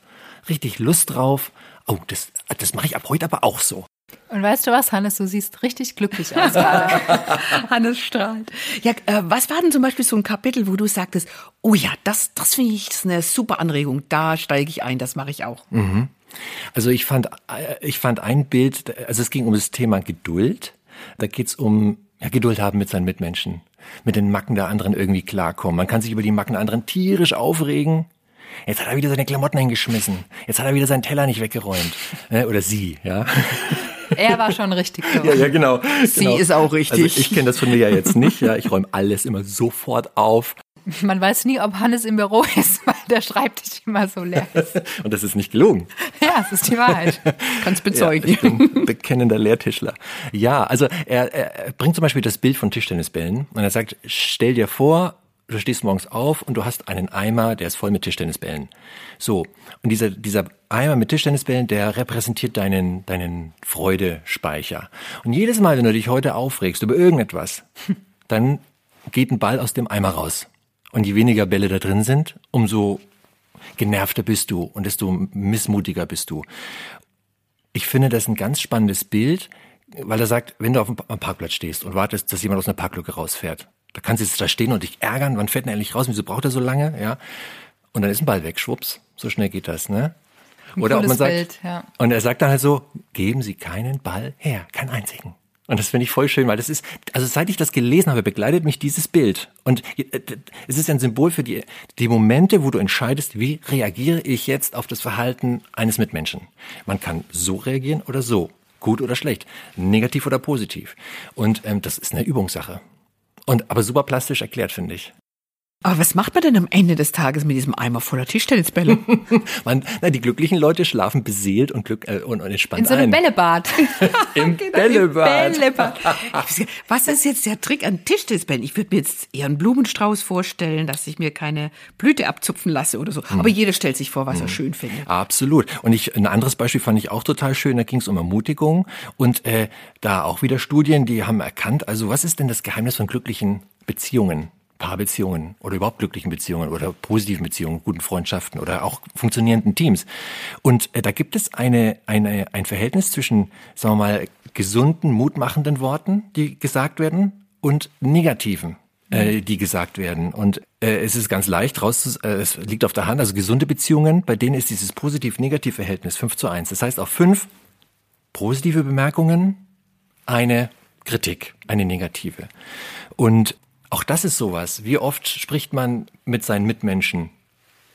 richtig Lust drauf. Oh, das, das mache ich ab heute aber auch so. Und weißt du was, Hannes, du siehst richtig glücklich aus gerade. (laughs) Hannes strahlt. Ja, äh, was war denn zum Beispiel so ein Kapitel, wo du sagtest, oh ja, das, das finde ich eine super Anregung, da steige ich ein, das mache ich auch. Mhm. Also ich fand, äh, ich fand ein Bild, also es ging um das Thema Geduld. Da geht's um ja, Geduld haben mit seinen Mitmenschen, mit den Macken der anderen irgendwie klarkommen. Man kann sich über die Macken der anderen tierisch aufregen, Jetzt hat er wieder seine Klamotten hingeschmissen. Jetzt hat er wieder seinen Teller nicht weggeräumt. Äh, oder sie, ja. Er war schon richtig (laughs) so. Ja, ja, genau. Sie genau. ist auch richtig. Also ich kenne das von mir ja jetzt nicht. Ja, ich räume alles immer sofort auf. Man weiß nie, ob Hannes im Büro (laughs) ist, weil der Schreibtisch immer so leer ist. (laughs) Und das ist nicht gelogen. Ja, es ist die Wahrheit. Kannst bezeugen. Ja, ich bin bekennender Lehrtischler. Ja, also er, er bringt zum Beispiel das Bild von Tischtennisbällen und er sagt, stell dir vor, du stehst morgens auf und du hast einen Eimer, der ist voll mit Tischtennisbällen. So. Und dieser, dieser Eimer mit Tischtennisbällen, der repräsentiert deinen, deinen Freudespeicher. Und jedes Mal, wenn du dich heute aufregst über irgendetwas, (laughs) dann geht ein Ball aus dem Eimer raus. Und je weniger Bälle da drin sind, umso genervter bist du und desto missmutiger bist du. Ich finde das ein ganz spannendes Bild, weil er sagt, wenn du auf dem Parkplatz stehst und wartest, dass jemand aus einer Parklücke rausfährt, da kannst du jetzt da stehen und dich ärgern, wann fährt er endlich raus, wieso braucht er so lange, ja? Und dann ist ein Ball weg, schwupps, so schnell geht das, ne? Oder ob man sagt, Bild, ja. und er sagt dann halt so, geben Sie keinen Ball her, keinen einzigen. Und das finde ich voll schön, weil das ist, also seit ich das gelesen habe, begleitet mich dieses Bild. Und äh, es ist ein Symbol für die, die Momente, wo du entscheidest, wie reagiere ich jetzt auf das Verhalten eines Mitmenschen. Man kann so reagieren oder so. Gut oder schlecht. Negativ oder positiv. Und ähm, das ist eine Übungssache. Und aber super plastisch erklärt, finde ich. Aber was macht man denn am Ende des Tages mit diesem Eimer voller Tischtennisbälle? (laughs) man, na, die glücklichen Leute schlafen beseelt und, glück, äh, und, und entspannt In so einem ein. Bällebad. (laughs) Im (laughs) genau, Bällebad. Bällebad. Was ist jetzt der Trick an Tischtennisbällen? Ich würde mir jetzt eher einen Blumenstrauß vorstellen, dass ich mir keine Blüte abzupfen lasse oder so. Hm. Aber jeder stellt sich vor, was hm. er schön findet. Absolut. Und ich, ein anderes Beispiel fand ich auch total schön. Da ging es um Ermutigung und äh, da auch wieder Studien, die haben erkannt, also was ist denn das Geheimnis von glücklichen Beziehungen? Paarbeziehungen oder überhaupt glücklichen Beziehungen oder positiven Beziehungen, guten Freundschaften oder auch funktionierenden Teams. Und äh, da gibt es eine, eine, ein Verhältnis zwischen, sagen wir mal, gesunden, mutmachenden Worten, die gesagt werden, und negativen äh, die gesagt werden. Und äh, es ist ganz leicht raus, äh, es liegt auf der Hand, also gesunde Beziehungen, bei denen ist dieses positiv-negativ-Verhältnis 5 zu 1. Das heißt, auf fünf positive Bemerkungen eine Kritik, eine negative. Und auch das ist sowas. Wie oft spricht man mit seinen Mitmenschen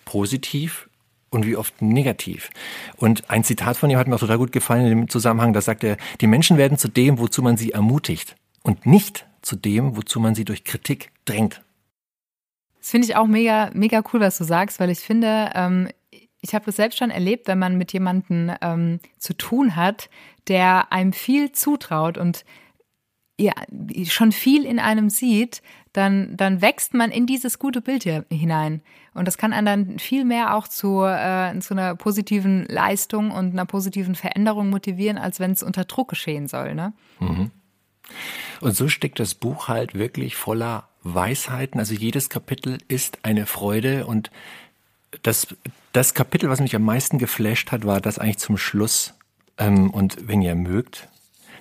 positiv und wie oft negativ. Und ein Zitat von ihm hat mir auch total gut gefallen in dem Zusammenhang, da sagt er, die Menschen werden zu dem, wozu man sie ermutigt und nicht zu dem, wozu man sie durch Kritik drängt. Das finde ich auch mega, mega cool, was du sagst, weil ich finde, ähm, ich habe das selbst schon erlebt, wenn man mit jemandem ähm, zu tun hat, der einem viel zutraut und ja, schon viel in einem sieht, dann, dann wächst man in dieses gute Bild hier hinein. Und das kann einen dann viel mehr auch zu, äh, zu einer positiven Leistung und einer positiven Veränderung motivieren, als wenn es unter Druck geschehen soll. Ne? Mhm. Und so steckt das Buch halt wirklich voller Weisheiten. Also jedes Kapitel ist eine Freude und das, das Kapitel, was mich am meisten geflasht hat, war das eigentlich zum Schluss. Ähm, und wenn ihr mögt,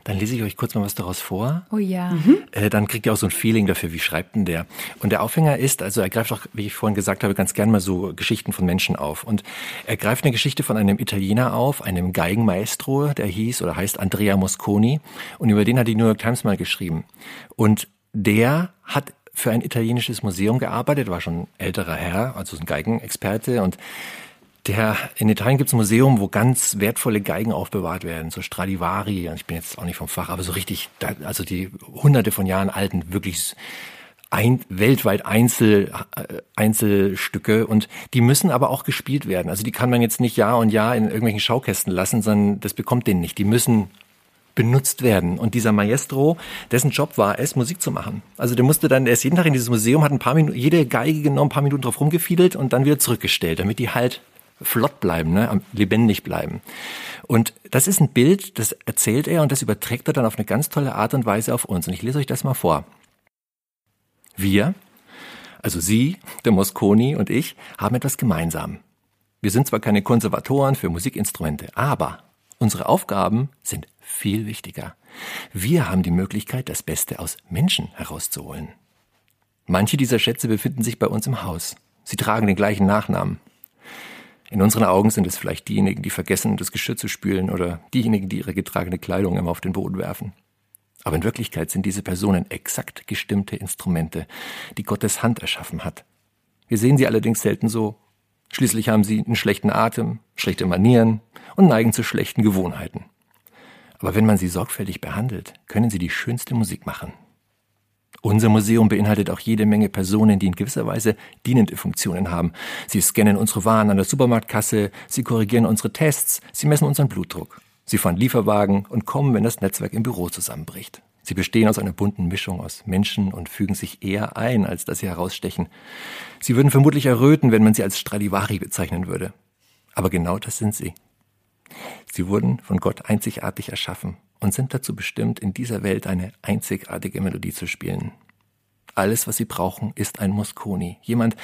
dann lese ich euch kurz mal was daraus vor. Oh ja. Mhm. Äh, dann kriegt ihr auch so ein Feeling dafür, wie schreibt denn der. Und der Aufhänger ist, also er greift auch, wie ich vorhin gesagt habe, ganz gern mal so Geschichten von Menschen auf. Und er greift eine Geschichte von einem Italiener auf, einem Geigenmaestro, der hieß oder heißt Andrea Mosconi. Und über den hat die New York Times mal geschrieben. Und der hat für ein italienisches Museum gearbeitet, war schon älterer Herr, also ein Geigenexperte und der, in Italien gibt es ein Museum, wo ganz wertvolle Geigen aufbewahrt werden, so Stradivari, ich bin jetzt auch nicht vom Fach, aber so richtig, also die hunderte von Jahren alten, wirklich ein, weltweit Einzel, äh, Einzelstücke und die müssen aber auch gespielt werden. Also die kann man jetzt nicht Jahr und Jahr in irgendwelchen Schaukästen lassen, sondern das bekommt den nicht. Die müssen benutzt werden. Und dieser Maestro, dessen Job war es, Musik zu machen. Also der musste dann, er ist jeden Tag in dieses Museum, hat ein paar Minuten, jede Geige genommen, ein paar Minuten drauf rumgefiedelt und dann wieder zurückgestellt, damit die halt flott bleiben, ne, lebendig bleiben. Und das ist ein Bild, das erzählt er und das überträgt er dann auf eine ganz tolle Art und Weise auf uns. Und ich lese euch das mal vor. Wir, also Sie, der Mosconi und ich, haben etwas gemeinsam. Wir sind zwar keine Konservatoren für Musikinstrumente, aber unsere Aufgaben sind viel wichtiger. Wir haben die Möglichkeit, das Beste aus Menschen herauszuholen. Manche dieser Schätze befinden sich bei uns im Haus. Sie tragen den gleichen Nachnamen. In unseren Augen sind es vielleicht diejenigen, die vergessen, das Geschirr zu spülen oder diejenigen, die ihre getragene Kleidung immer auf den Boden werfen. Aber in Wirklichkeit sind diese Personen exakt gestimmte Instrumente, die Gottes Hand erschaffen hat. Wir sehen sie allerdings selten so. Schließlich haben sie einen schlechten Atem, schlechte Manieren und neigen zu schlechten Gewohnheiten. Aber wenn man sie sorgfältig behandelt, können sie die schönste Musik machen, unser Museum beinhaltet auch jede Menge Personen, die in gewisser Weise dienende Funktionen haben. Sie scannen unsere Waren an der Supermarktkasse, sie korrigieren unsere Tests, sie messen unseren Blutdruck. Sie fahren Lieferwagen und kommen, wenn das Netzwerk im Büro zusammenbricht. Sie bestehen aus einer bunten Mischung aus Menschen und fügen sich eher ein, als dass sie herausstechen. Sie würden vermutlich erröten, wenn man sie als Stradivari bezeichnen würde. Aber genau das sind sie. Sie wurden von Gott einzigartig erschaffen und sind dazu bestimmt, in dieser Welt eine einzigartige Melodie zu spielen. Alles, was sie brauchen, ist ein Mosconi, jemand,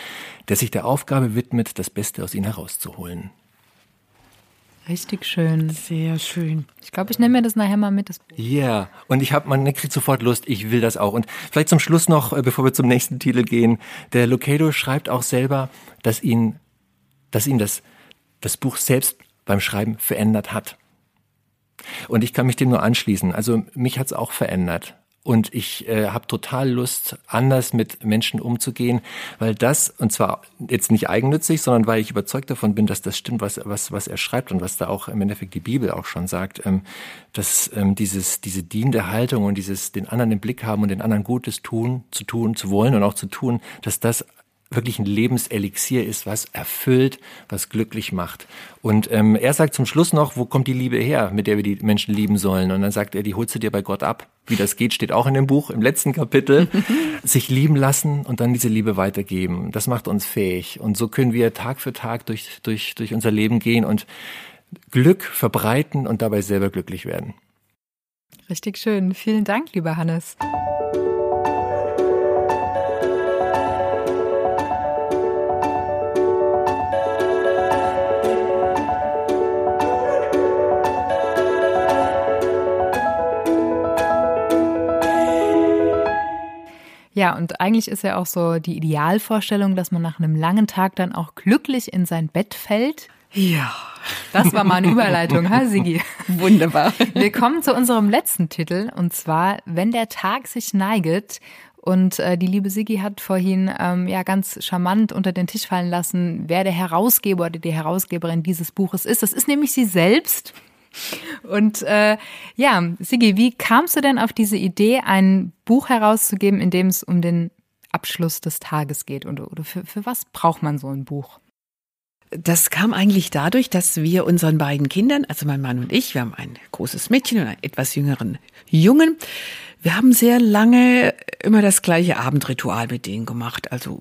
der sich der Aufgabe widmet, das Beste aus ihnen herauszuholen. Richtig schön. Sehr schön. Ich glaube, ich nehme mir das nachher mal mit. Ja, yeah. und ich habe, man kriegt sofort Lust, ich will das auch. Und vielleicht zum Schluss noch, äh, bevor wir zum nächsten Titel gehen, der Locado schreibt auch selber, dass ihn, dass ihn das, das Buch selbst beim Schreiben verändert hat. Und ich kann mich dem nur anschließen. Also mich hat's auch verändert. Und ich äh, habe total Lust, anders mit Menschen umzugehen, weil das, und zwar jetzt nicht eigennützig, sondern weil ich überzeugt davon bin, dass das stimmt, was, was, was er schreibt und was da auch im Endeffekt die Bibel auch schon sagt, ähm, dass ähm, dieses, diese dienende Haltung und dieses den anderen im Blick haben und den anderen Gutes tun, zu tun, zu wollen und auch zu tun, dass das wirklich ein Lebenselixier ist, was erfüllt, was glücklich macht. Und ähm, er sagt zum Schluss noch, wo kommt die Liebe her, mit der wir die Menschen lieben sollen? Und dann sagt er, die holst du dir bei Gott ab. Wie das geht, steht auch in dem Buch, im letzten Kapitel. (laughs) Sich lieben lassen und dann diese Liebe weitergeben. Das macht uns fähig. Und so können wir Tag für Tag durch, durch, durch unser Leben gehen und Glück verbreiten und dabei selber glücklich werden. Richtig schön. Vielen Dank, lieber Hannes. Ja, und eigentlich ist ja auch so die Idealvorstellung, dass man nach einem langen Tag dann auch glücklich in sein Bett fällt. Ja. Das war mal eine Überleitung, ha, Sigi? (laughs) Wunderbar. Wir kommen zu unserem letzten Titel, und zwar Wenn der Tag sich neiget. Und äh, die liebe Sigi hat vorhin ähm, ja ganz charmant unter den Tisch fallen lassen, wer der Herausgeber oder die Herausgeberin dieses Buches ist. Das ist nämlich sie selbst. Und äh, ja, Sigi, wie kamst du denn auf diese Idee, ein Buch herauszugeben, in dem es um den Abschluss des Tages geht? Und, oder für, für was braucht man so ein Buch? Das kam eigentlich dadurch, dass wir unseren beiden Kindern, also mein Mann und ich, wir haben ein großes Mädchen und einen etwas jüngeren Jungen, wir haben sehr lange immer das gleiche Abendritual mit denen gemacht, also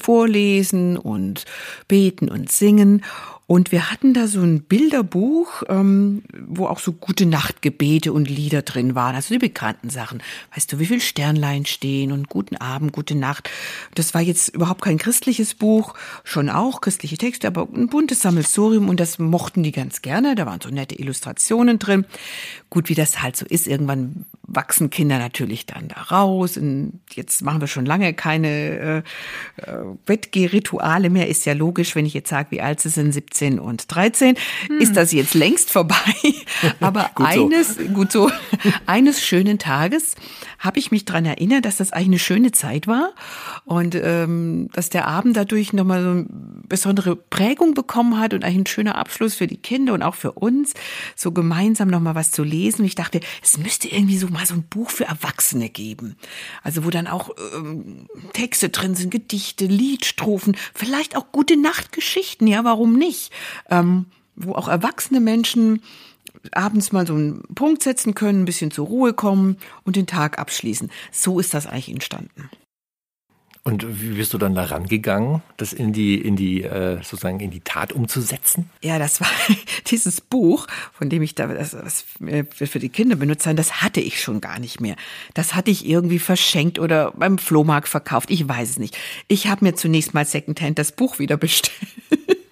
vorlesen und beten und singen. Und wir hatten da so ein Bilderbuch, ähm, wo auch so gute Nachtgebete und Lieder drin waren, also die bekannten Sachen. Weißt du, wie viel Sternlein stehen und guten Abend, gute Nacht. Das war jetzt überhaupt kein christliches Buch, schon auch christliche Texte, aber ein buntes Sammelsurium und das mochten die ganz gerne. Da waren so nette Illustrationen drin. Gut, wie das halt so ist, irgendwann wachsen Kinder natürlich dann da raus. Und jetzt machen wir schon lange keine äh, äh, Bettgehrituale mehr. Ist ja logisch, wenn ich jetzt sage, wie alt sie sind, 17 und 13, hm. ist das jetzt längst vorbei. (laughs) Aber gut eines, so. gut so, eines schönen Tages habe ich mich dran erinnert, dass das eigentlich eine schöne Zeit war und ähm, dass der Abend dadurch nochmal so eine besondere Prägung bekommen hat und eigentlich ein schöner Abschluss für die Kinder und auch für uns, so gemeinsam nochmal was zu lesen. Und ich dachte, es müsste irgendwie so mal so ein Buch für Erwachsene geben. Also wo dann auch ähm, Texte drin sind, Gedichte, Liedstrophen, vielleicht auch gute Nachtgeschichten, ja, warum nicht? Ähm, wo auch erwachsene Menschen abends mal so einen Punkt setzen können, ein bisschen zur Ruhe kommen und den Tag abschließen. So ist das eigentlich entstanden. Und wie bist du dann da rangegangen, das in die, in die, äh, sozusagen in die Tat umzusetzen? Ja, das war (laughs) dieses Buch, von dem ich da das, das für die Kinder benutzt habe, das hatte ich schon gar nicht mehr. Das hatte ich irgendwie verschenkt oder beim Flohmarkt verkauft. Ich weiß es nicht. Ich habe mir zunächst mal Secondhand das Buch wieder bestellt (laughs)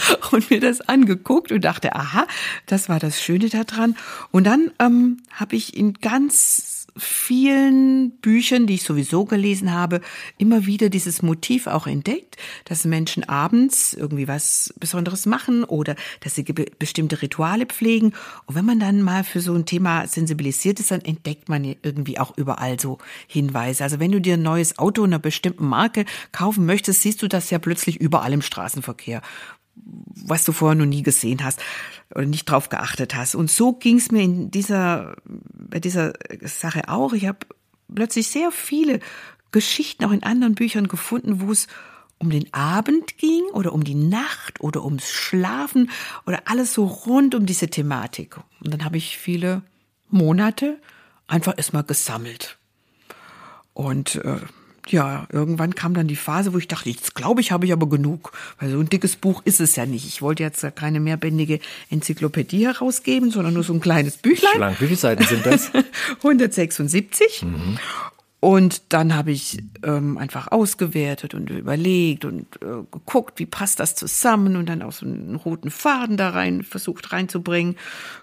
(laughs) und mir das angeguckt und dachte, aha, das war das Schöne daran. Und dann ähm, habe ich in ganz vielen Büchern, die ich sowieso gelesen habe, immer wieder dieses Motiv auch entdeckt, dass Menschen abends irgendwie was Besonderes machen oder dass sie bestimmte Rituale pflegen. Und wenn man dann mal für so ein Thema sensibilisiert ist, dann entdeckt man irgendwie auch überall so Hinweise. Also wenn du dir ein neues Auto einer bestimmten Marke kaufen möchtest, siehst du das ja plötzlich überall im Straßenverkehr was du vorher noch nie gesehen hast oder nicht drauf geachtet hast. Und so ging es mir in dieser, bei dieser Sache auch. Ich habe plötzlich sehr viele Geschichten auch in anderen Büchern gefunden, wo es um den Abend ging oder um die Nacht oder ums Schlafen oder alles so rund um diese Thematik. Und dann habe ich viele Monate einfach erstmal gesammelt. Und äh, ja, irgendwann kam dann die Phase, wo ich dachte, jetzt glaube ich, habe ich aber genug. Weil so ein dickes Buch ist es ja nicht. Ich wollte jetzt keine mehrbändige Enzyklopädie herausgeben, sondern nur so ein kleines Büchlein. Schlank. Wie viele Seiten sind das? (laughs) 176. Mhm. Und dann habe ich ähm, einfach ausgewertet und überlegt und äh, geguckt, wie passt das zusammen und dann auch so einen roten Faden da rein versucht reinzubringen.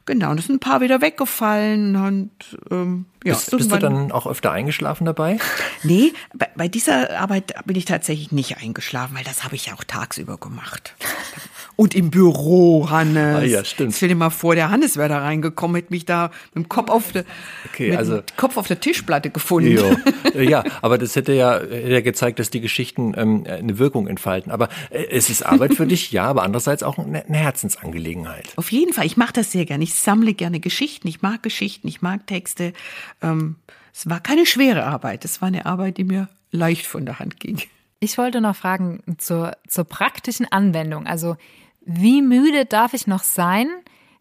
Genau, und es sind ein paar wieder weggefallen und ähm, ja. Bist, bist du dann auch öfter eingeschlafen dabei? (laughs) Nee, bei, bei dieser Arbeit bin ich tatsächlich nicht eingeschlafen, weil das habe ich ja auch tagsüber gemacht. (laughs) Und im Büro, Hannes. Ah, ja, stimmt. Stell dir mal vor, der Hannes wäre da reingekommen, hätte mich da mit dem Kopf auf der, okay, also, Kopf auf der Tischplatte gefunden. Jo. (laughs) Ja, aber das hätte ja, hätte ja gezeigt, dass die Geschichten ähm, eine Wirkung entfalten. Aber äh, es ist Arbeit für dich, ja, aber andererseits auch eine, eine Herzensangelegenheit. Auf jeden Fall. Ich mache das sehr gerne. Ich sammle gerne Geschichten. Ich mag Geschichten. Ich mag Texte. Ähm, es war keine schwere Arbeit. Es war eine Arbeit, die mir leicht von der Hand ging. Ich wollte noch fragen zur, zur praktischen Anwendung. Also wie müde darf ich noch sein,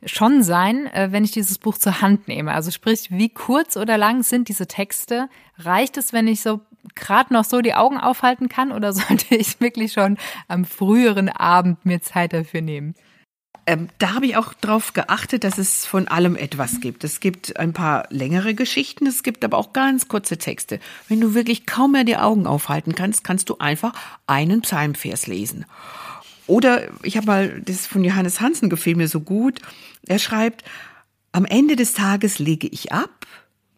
schon sein, äh, wenn ich dieses Buch zur Hand nehme? Also sprich, wie kurz oder lang sind diese Texte? Reicht es, wenn ich so gerade noch so die Augen aufhalten kann oder (laughs) sollte ich wirklich schon am früheren Abend mir Zeit dafür nehmen? Ähm, da habe ich auch darauf geachtet, dass es von allem etwas gibt. Es gibt ein paar längere Geschichten, es gibt aber auch ganz kurze Texte. Wenn du wirklich kaum mehr die Augen aufhalten kannst, kannst du einfach einen Psalmvers lesen. Oder ich habe mal, das von Johannes Hansen gefiel mir so gut. Er schreibt, am Ende des Tages lege ich ab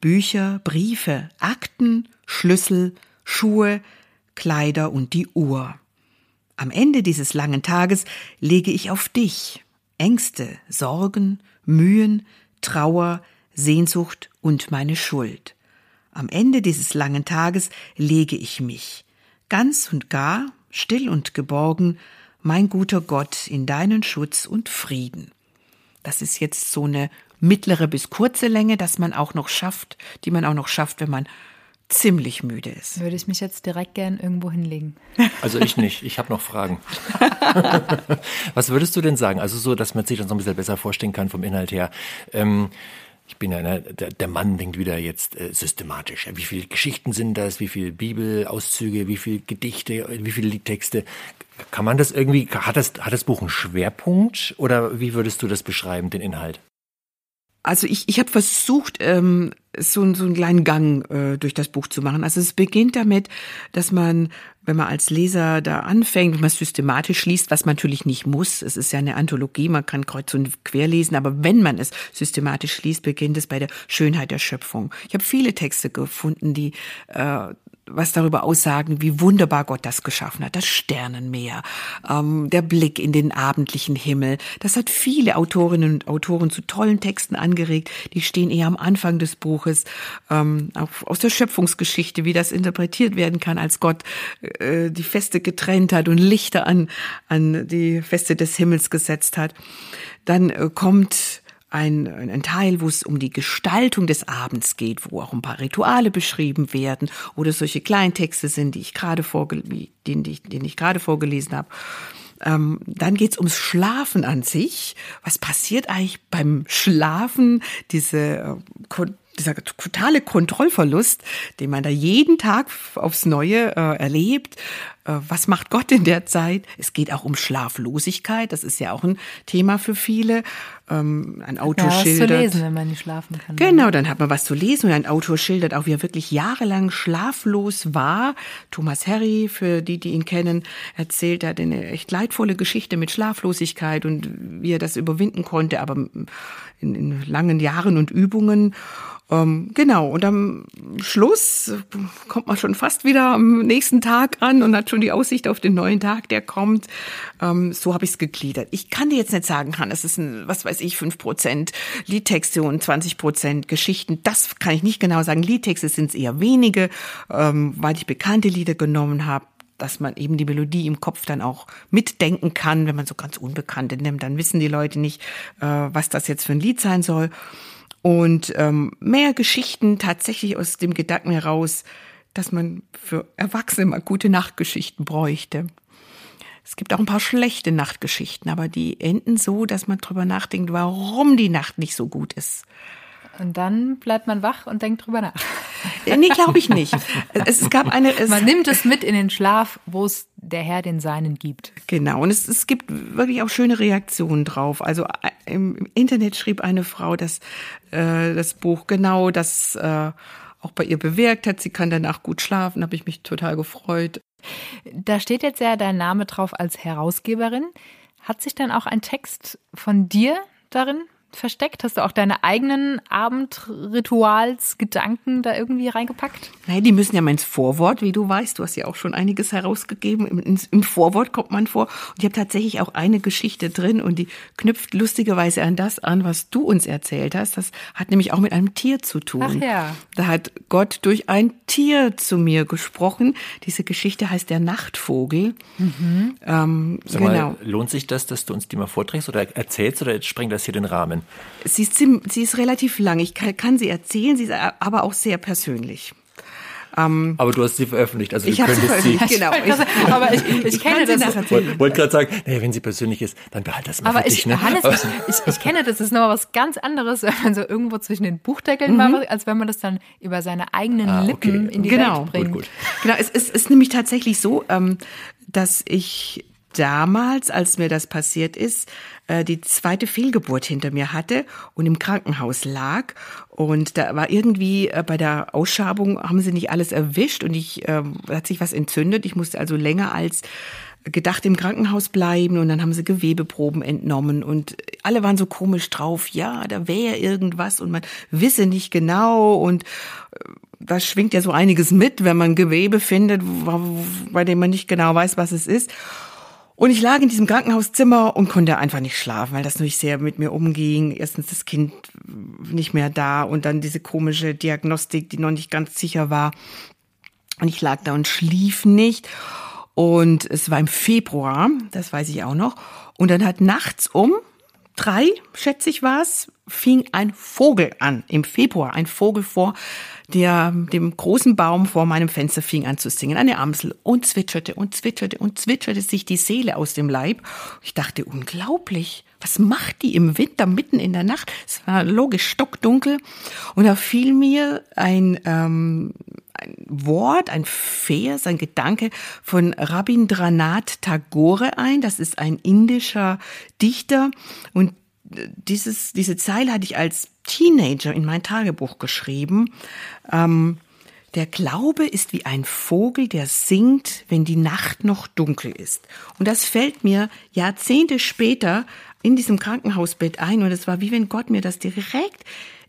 Bücher, Briefe, Akten, Schlüssel, Schuhe, Kleider und die Uhr. Am Ende dieses langen Tages lege ich auf dich Ängste, Sorgen, Mühen, Trauer, Sehnsucht und meine Schuld. Am Ende dieses langen Tages lege ich mich, ganz und gar, still und geborgen, mein guter Gott, in deinen Schutz und Frieden. Das ist jetzt so eine mittlere bis kurze Länge, dass man auch noch schafft, die man auch noch schafft, wenn man ziemlich müde ist. Würde ich mich jetzt direkt gern irgendwo hinlegen. Also ich nicht. Ich habe noch Fragen. (laughs) Was würdest du denn sagen? Also so, dass man sich das noch ein bisschen besser vorstellen kann vom Inhalt her. Ähm, ich bin ja, ne, der, der Mann denkt wieder jetzt äh, systematisch. Wie viele Geschichten sind das? Wie viele Bibelauszüge? Wie viele Gedichte? Wie viele Liedtexte? Kann man das irgendwie, hat das, hat das Buch einen Schwerpunkt? Oder wie würdest du das beschreiben, den Inhalt? Also ich, ich habe versucht, ähm, so, so einen kleinen Gang äh, durch das Buch zu machen. Also es beginnt damit, dass man, wenn man als Leser da anfängt, wenn man systematisch liest, was man natürlich nicht muss, es ist ja eine Anthologie, man kann kreuz und quer lesen, aber wenn man es systematisch liest, beginnt es bei der Schönheit der Schöpfung. Ich habe viele Texte gefunden, die äh, was darüber aussagen, wie wunderbar Gott das geschaffen hat. Das Sternenmeer, ähm, der Blick in den abendlichen Himmel. Das hat viele Autorinnen und Autoren zu tollen Texten angeregt. Die stehen eher am Anfang des Buches, ähm, auch aus der Schöpfungsgeschichte, wie das interpretiert werden kann, als Gott äh, die Feste getrennt hat und Lichter an, an die Feste des Himmels gesetzt hat. Dann äh, kommt ein, ein Teil, wo es um die Gestaltung des Abends geht, wo auch ein paar Rituale beschrieben werden oder solche Kleintexte sind, die ich gerade vorge den, den ich gerade vorgelesen habe. Ähm, dann geht's ums Schlafen an sich. Was passiert eigentlich beim Schlafen? Diese äh, dieser totale Kontrollverlust, den man da jeden Tag aufs Neue äh, erlebt. Äh, was macht Gott in der Zeit? Es geht auch um Schlaflosigkeit. Das ist ja auch ein Thema für viele. Ähm, ein Autor ja, schildert. Was zu lesen, wenn man nicht schlafen kann. Genau, dann hat man was zu lesen und ein Autor schildert auch, wie er wirklich jahrelang schlaflos war. Thomas Harry, für die, die ihn kennen, erzählt, er hat eine echt leidvolle Geschichte mit Schlaflosigkeit und wie er das überwinden konnte, aber in, in langen Jahren und Übungen. Ähm, genau, und am Schluss kommt man schon fast wieder am nächsten Tag an und hat schon die Aussicht auf den neuen Tag, der kommt. Ähm, so habe ich es gegliedert. Ich kann dir jetzt nicht sagen, kann, es ist ein, was weiß ich, fünf Prozent Liedtexte und 20 Prozent Geschichten. Das kann ich nicht genau sagen. Liedtexte sind es eher wenige, ähm, weil ich bekannte Lieder genommen habe dass man eben die Melodie im Kopf dann auch mitdenken kann. Wenn man so ganz Unbekannte nimmt, dann wissen die Leute nicht, äh, was das jetzt für ein Lied sein soll und ähm, mehr Geschichten tatsächlich aus dem Gedanken heraus, dass man für Erwachsene mal gute Nachtgeschichten bräuchte. Es gibt auch ein paar schlechte Nachtgeschichten, aber die enden so, dass man drüber nachdenkt, warum die Nacht nicht so gut ist. Und dann bleibt man wach und denkt drüber nach. Äh, nee, glaube ich nicht. (laughs) Es gab eine. Es man nimmt es mit in den Schlaf, wo es der Herr den Seinen gibt. Genau. Und es, es gibt wirklich auch schöne Reaktionen drauf. Also äh, im Internet schrieb eine Frau, dass äh, das Buch genau das äh, auch bei ihr bewirkt hat. Sie kann danach gut schlafen. Habe ich mich total gefreut. Da steht jetzt ja dein Name drauf als Herausgeberin. Hat sich dann auch ein Text von dir darin versteckt? Hast du auch deine eigenen Abendritualsgedanken da irgendwie reingepackt? Nein, die müssen ja mal ins Vorwort, wie du weißt. Du hast ja auch schon einiges herausgegeben. Im, im Vorwort kommt man vor. Und ich habe tatsächlich auch eine Geschichte drin und die knüpft lustigerweise an das an, was du uns erzählt hast. Das hat nämlich auch mit einem Tier zu tun. Ach ja. Da hat Gott durch ein Tier zu mir gesprochen. Diese Geschichte heißt der Nachtvogel. Mhm. Ähm, Sag genau. Mal, lohnt sich das, dass du uns die mal vorträgst oder erzählst oder sprengt das hier den Rahmen? Sie ist, sie ist relativ lang. Ich kann, kann sie erzählen, sie ist aber auch sehr persönlich. Ähm, aber du hast sie veröffentlicht, also ich du könntest sie. Genau. Ich, aber ich, ich, ich kenne das. Ich wollte gerade sagen, nee, wenn sie persönlich ist, dann behalt das mal aber für ich, dich. Ne? Hannes, (laughs) ich, ich, kenne das, das ist nochmal was ganz anderes, wenn man so irgendwo zwischen den Buchdeckeln mhm. war, als wenn man das dann über seine eigenen ah, Lippen okay. in die genau. Welt bringt. Gut, gut. Genau, es, es ist nämlich tatsächlich so, ähm, dass ich damals, als mir das passiert ist, äh, die zweite Fehlgeburt hinter mir hatte und im Krankenhaus lag. Und da war irgendwie äh, bei der Ausschabung haben sie nicht alles erwischt und ich äh, hat sich was entzündet. Ich musste also länger als gedacht im Krankenhaus bleiben und dann haben sie Gewebeproben entnommen und alle waren so komisch drauf, ja, da wäre irgendwas und man wisse nicht genau und da schwingt ja so einiges mit, wenn man Gewebe findet, bei dem man nicht genau weiß, was es ist. Und ich lag in diesem Krankenhauszimmer und konnte einfach nicht schlafen, weil das natürlich sehr mit mir umging. Erstens das Kind nicht mehr da und dann diese komische Diagnostik, die noch nicht ganz sicher war. Und ich lag da und schlief nicht. Und es war im Februar, das weiß ich auch noch. Und dann hat nachts um drei, schätze ich was, fing ein Vogel an. Im Februar ein Vogel vor der, dem großen Baum vor meinem Fenster fing an zu singen, eine Amsel, und zwitscherte und zwitscherte und zwitscherte sich die Seele aus dem Leib. Ich dachte, unglaublich. Was macht die im Winter mitten in der Nacht? Es war logisch stockdunkel. Und da fiel mir ein, ähm, ein Wort, ein Vers, ein Gedanke von Rabindranath Tagore ein. Das ist ein indischer Dichter. Und dieses, diese Zeile hatte ich als Teenager in mein Tagebuch geschrieben. Ähm, der Glaube ist wie ein Vogel, der singt, wenn die Nacht noch dunkel ist. Und das fällt mir Jahrzehnte später in diesem Krankenhausbett ein. Und es war wie wenn Gott mir das direkt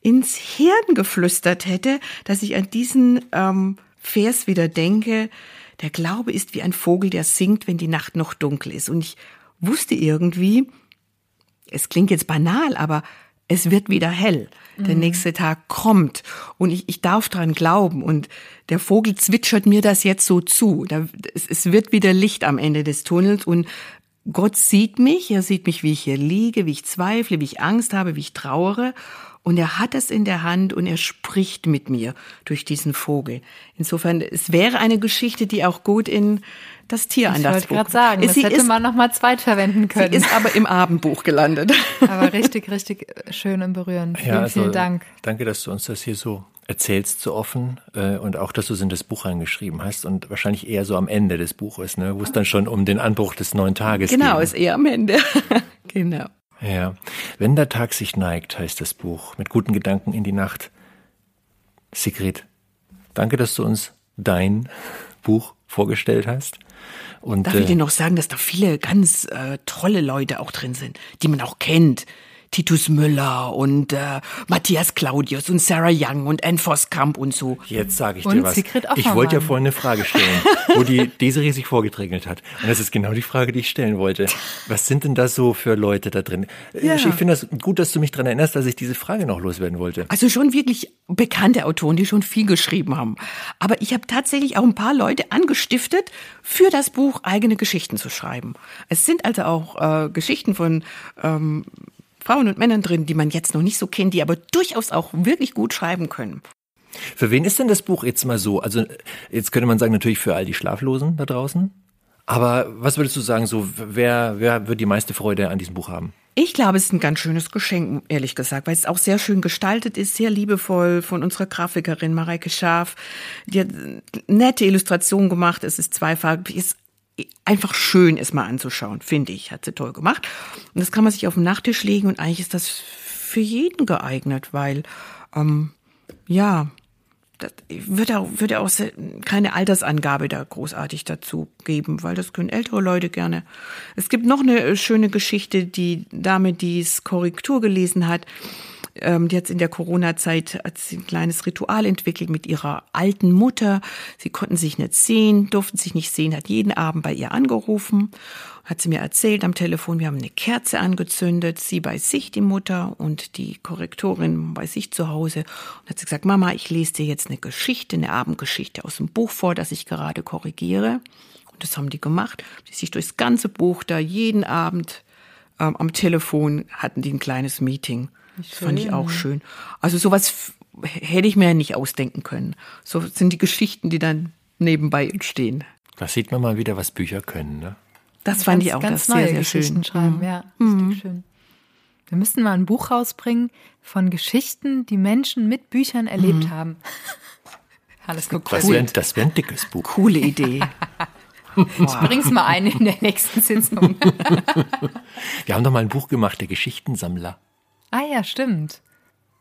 ins Hirn geflüstert hätte, dass ich an diesen ähm, Vers wieder denke. Der Glaube ist wie ein Vogel, der singt, wenn die Nacht noch dunkel ist. Und ich wusste irgendwie, es klingt jetzt banal, aber es wird wieder hell. Der mhm. nächste Tag kommt und ich, ich darf dran glauben und der Vogel zwitschert mir das jetzt so zu. Da, es, es wird wieder Licht am Ende des Tunnels und Gott sieht mich, er sieht mich, wie ich hier liege, wie ich zweifle, wie ich Angst habe, wie ich trauere und er hat es in der Hand und er spricht mit mir durch diesen Vogel. Insofern, es wäre eine Geschichte, die auch gut in das Tier an das Buch. Ich wollte gerade sagen, sie das hätte ist, man noch mal zweitverwenden können. Sie ist aber im Abendbuch gelandet. (laughs) Aber richtig, richtig schön und berührend. Vielen, ja, also, vielen Dank. Danke, dass du uns das hier so erzählst, so offen äh, und auch, dass du es in das Buch reingeschrieben hast und wahrscheinlich eher so am Ende des Buches, ne, wo es dann schon um den Anbruch des neuen Tages geht. Genau, ging. ist eher am Ende. (laughs) genau. Ja. Wenn der Tag sich neigt, heißt das Buch, mit guten Gedanken in die Nacht. Sigrid, danke, dass du uns dein Buch vorgestellt hast. Und, Darf ich äh, dir noch sagen, dass da viele ganz äh, tolle Leute auch drin sind, die man auch kennt. Titus Müller und äh, Matthias Claudius und Sarah Young und Anne Voskamp und so. Jetzt sage ich und dir was. Ich wollte ja vorhin eine Frage stellen, wo die (laughs) Desiree sich vorgedrängelt hat. Und das ist genau die Frage, die ich stellen wollte. Was sind denn da so für Leute da drin? Ja. Ich finde das gut, dass du mich daran erinnerst, dass ich diese Frage noch loswerden wollte. Also schon wirklich bekannte Autoren, die schon viel geschrieben haben. Aber ich habe tatsächlich auch ein paar Leute angestiftet, für das Buch eigene Geschichten zu schreiben. Es sind also auch äh, Geschichten von ähm, Frauen und Männern drin, die man jetzt noch nicht so kennt, die aber durchaus auch wirklich gut schreiben können. Für wen ist denn das Buch jetzt mal so? Also jetzt könnte man sagen, natürlich für all die Schlaflosen da draußen. Aber was würdest du sagen, so wer, wer wird die meiste Freude an diesem Buch haben? Ich glaube, es ist ein ganz schönes Geschenk, ehrlich gesagt, weil es auch sehr schön gestaltet ist, sehr liebevoll von unserer Grafikerin Mareike Schaf. Die hat nette Illustrationen gemacht, es ist zweifarbig, ist einfach schön ist mal anzuschauen, finde ich. Hat sie toll gemacht. Und das kann man sich auf den Nachttisch legen und eigentlich ist das für jeden geeignet, weil, ähm, ja, das würde auch, würde auch keine Altersangabe da großartig dazu geben, weil das können ältere Leute gerne. Es gibt noch eine schöne Geschichte, die Dame, die es Korrektur gelesen hat, ähm, die hat in der Corona-Zeit ein kleines Ritual entwickelt mit ihrer alten Mutter. Sie konnten sich nicht sehen, durften sich nicht sehen, hat jeden Abend bei ihr angerufen, hat sie mir erzählt am Telefon, wir haben eine Kerze angezündet, sie bei sich, die Mutter, und die Korrektorin bei sich zu Hause. Und hat sie gesagt, Mama, ich lese dir jetzt eine Geschichte, eine Abendgeschichte aus dem Buch vor, das ich gerade korrigiere. Und das haben die gemacht. Die sich durchs ganze Buch da jeden Abend ähm, am Telefon hatten die ein kleines Meeting. Das fand ich auch schön. Also sowas hätte ich mir ja nicht ausdenken können. So sind die Geschichten, die dann nebenbei entstehen. Da sieht man mal wieder, was Bücher können, ne? Das fand ganz, ich auch ganz das sehr, sehr Geschichten schön. schreiben, mhm. ja. Mhm. schön. Wir müssten mal ein Buch rausbringen von Geschichten, die Menschen mit Büchern erlebt mhm. haben. (laughs) Alles gut. Cool. Das wäre das wär ein dickes Buch. Coole Idee. (laughs) Ich bring's mal ein in der nächsten Sitzung. (laughs) Wir haben doch mal ein Buch gemacht, der Geschichtensammler. Ah ja, stimmt.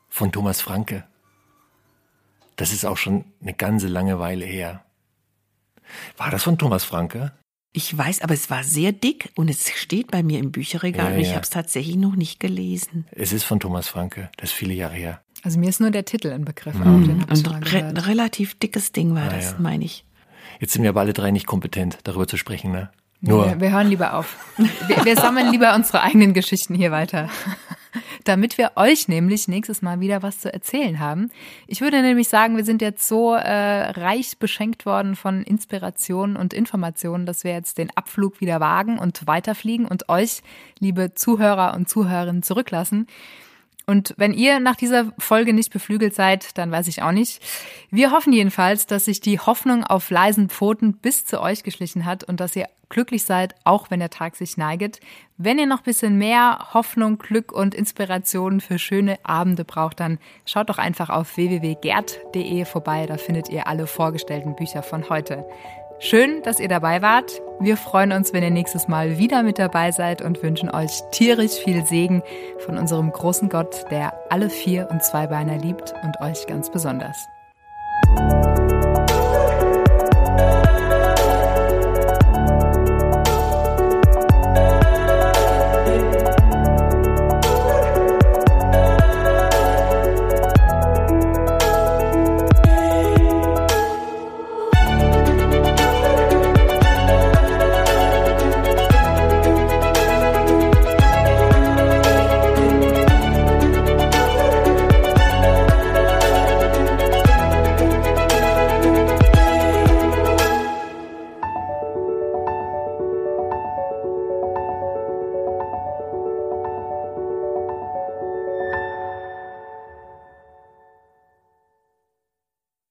Von Thomas Franke. Das ist auch schon eine ganze lange Weile her. War das von Thomas Franke? Ich weiß, aber es war sehr dick und es steht bei mir im Bücherregal. Ja, ja. Ich habe es tatsächlich noch nicht gelesen. Es ist von Thomas Franke. Das ist viele Jahre her. Also mir ist nur der Titel ein Begriff. Mhm. Auch, den ein re relativ dickes Ding war ah, das, ja. meine ich. Jetzt sind wir aber alle drei nicht kompetent, darüber zu sprechen, ne? Nur. Wir, wir hören lieber auf. Wir, wir sammeln lieber unsere eigenen Geschichten hier weiter. Damit wir euch nämlich nächstes Mal wieder was zu erzählen haben. Ich würde nämlich sagen, wir sind jetzt so äh, reich beschenkt worden von Inspirationen und Informationen, dass wir jetzt den Abflug wieder wagen und weiterfliegen und euch, liebe Zuhörer und Zuhörerinnen, zurücklassen. Und wenn ihr nach dieser Folge nicht beflügelt seid, dann weiß ich auch nicht. Wir hoffen jedenfalls, dass sich die Hoffnung auf leisen Pfoten bis zu euch geschlichen hat und dass ihr glücklich seid, auch wenn der Tag sich neiget. Wenn ihr noch bisschen mehr Hoffnung, Glück und Inspiration für schöne Abende braucht, dann schaut doch einfach auf www.gerd.de vorbei. Da findet ihr alle vorgestellten Bücher von heute. Schön, dass ihr dabei wart. Wir freuen uns, wenn ihr nächstes Mal wieder mit dabei seid und wünschen euch tierisch viel Segen von unserem großen Gott, der alle vier und zwei Beiner liebt und euch ganz besonders.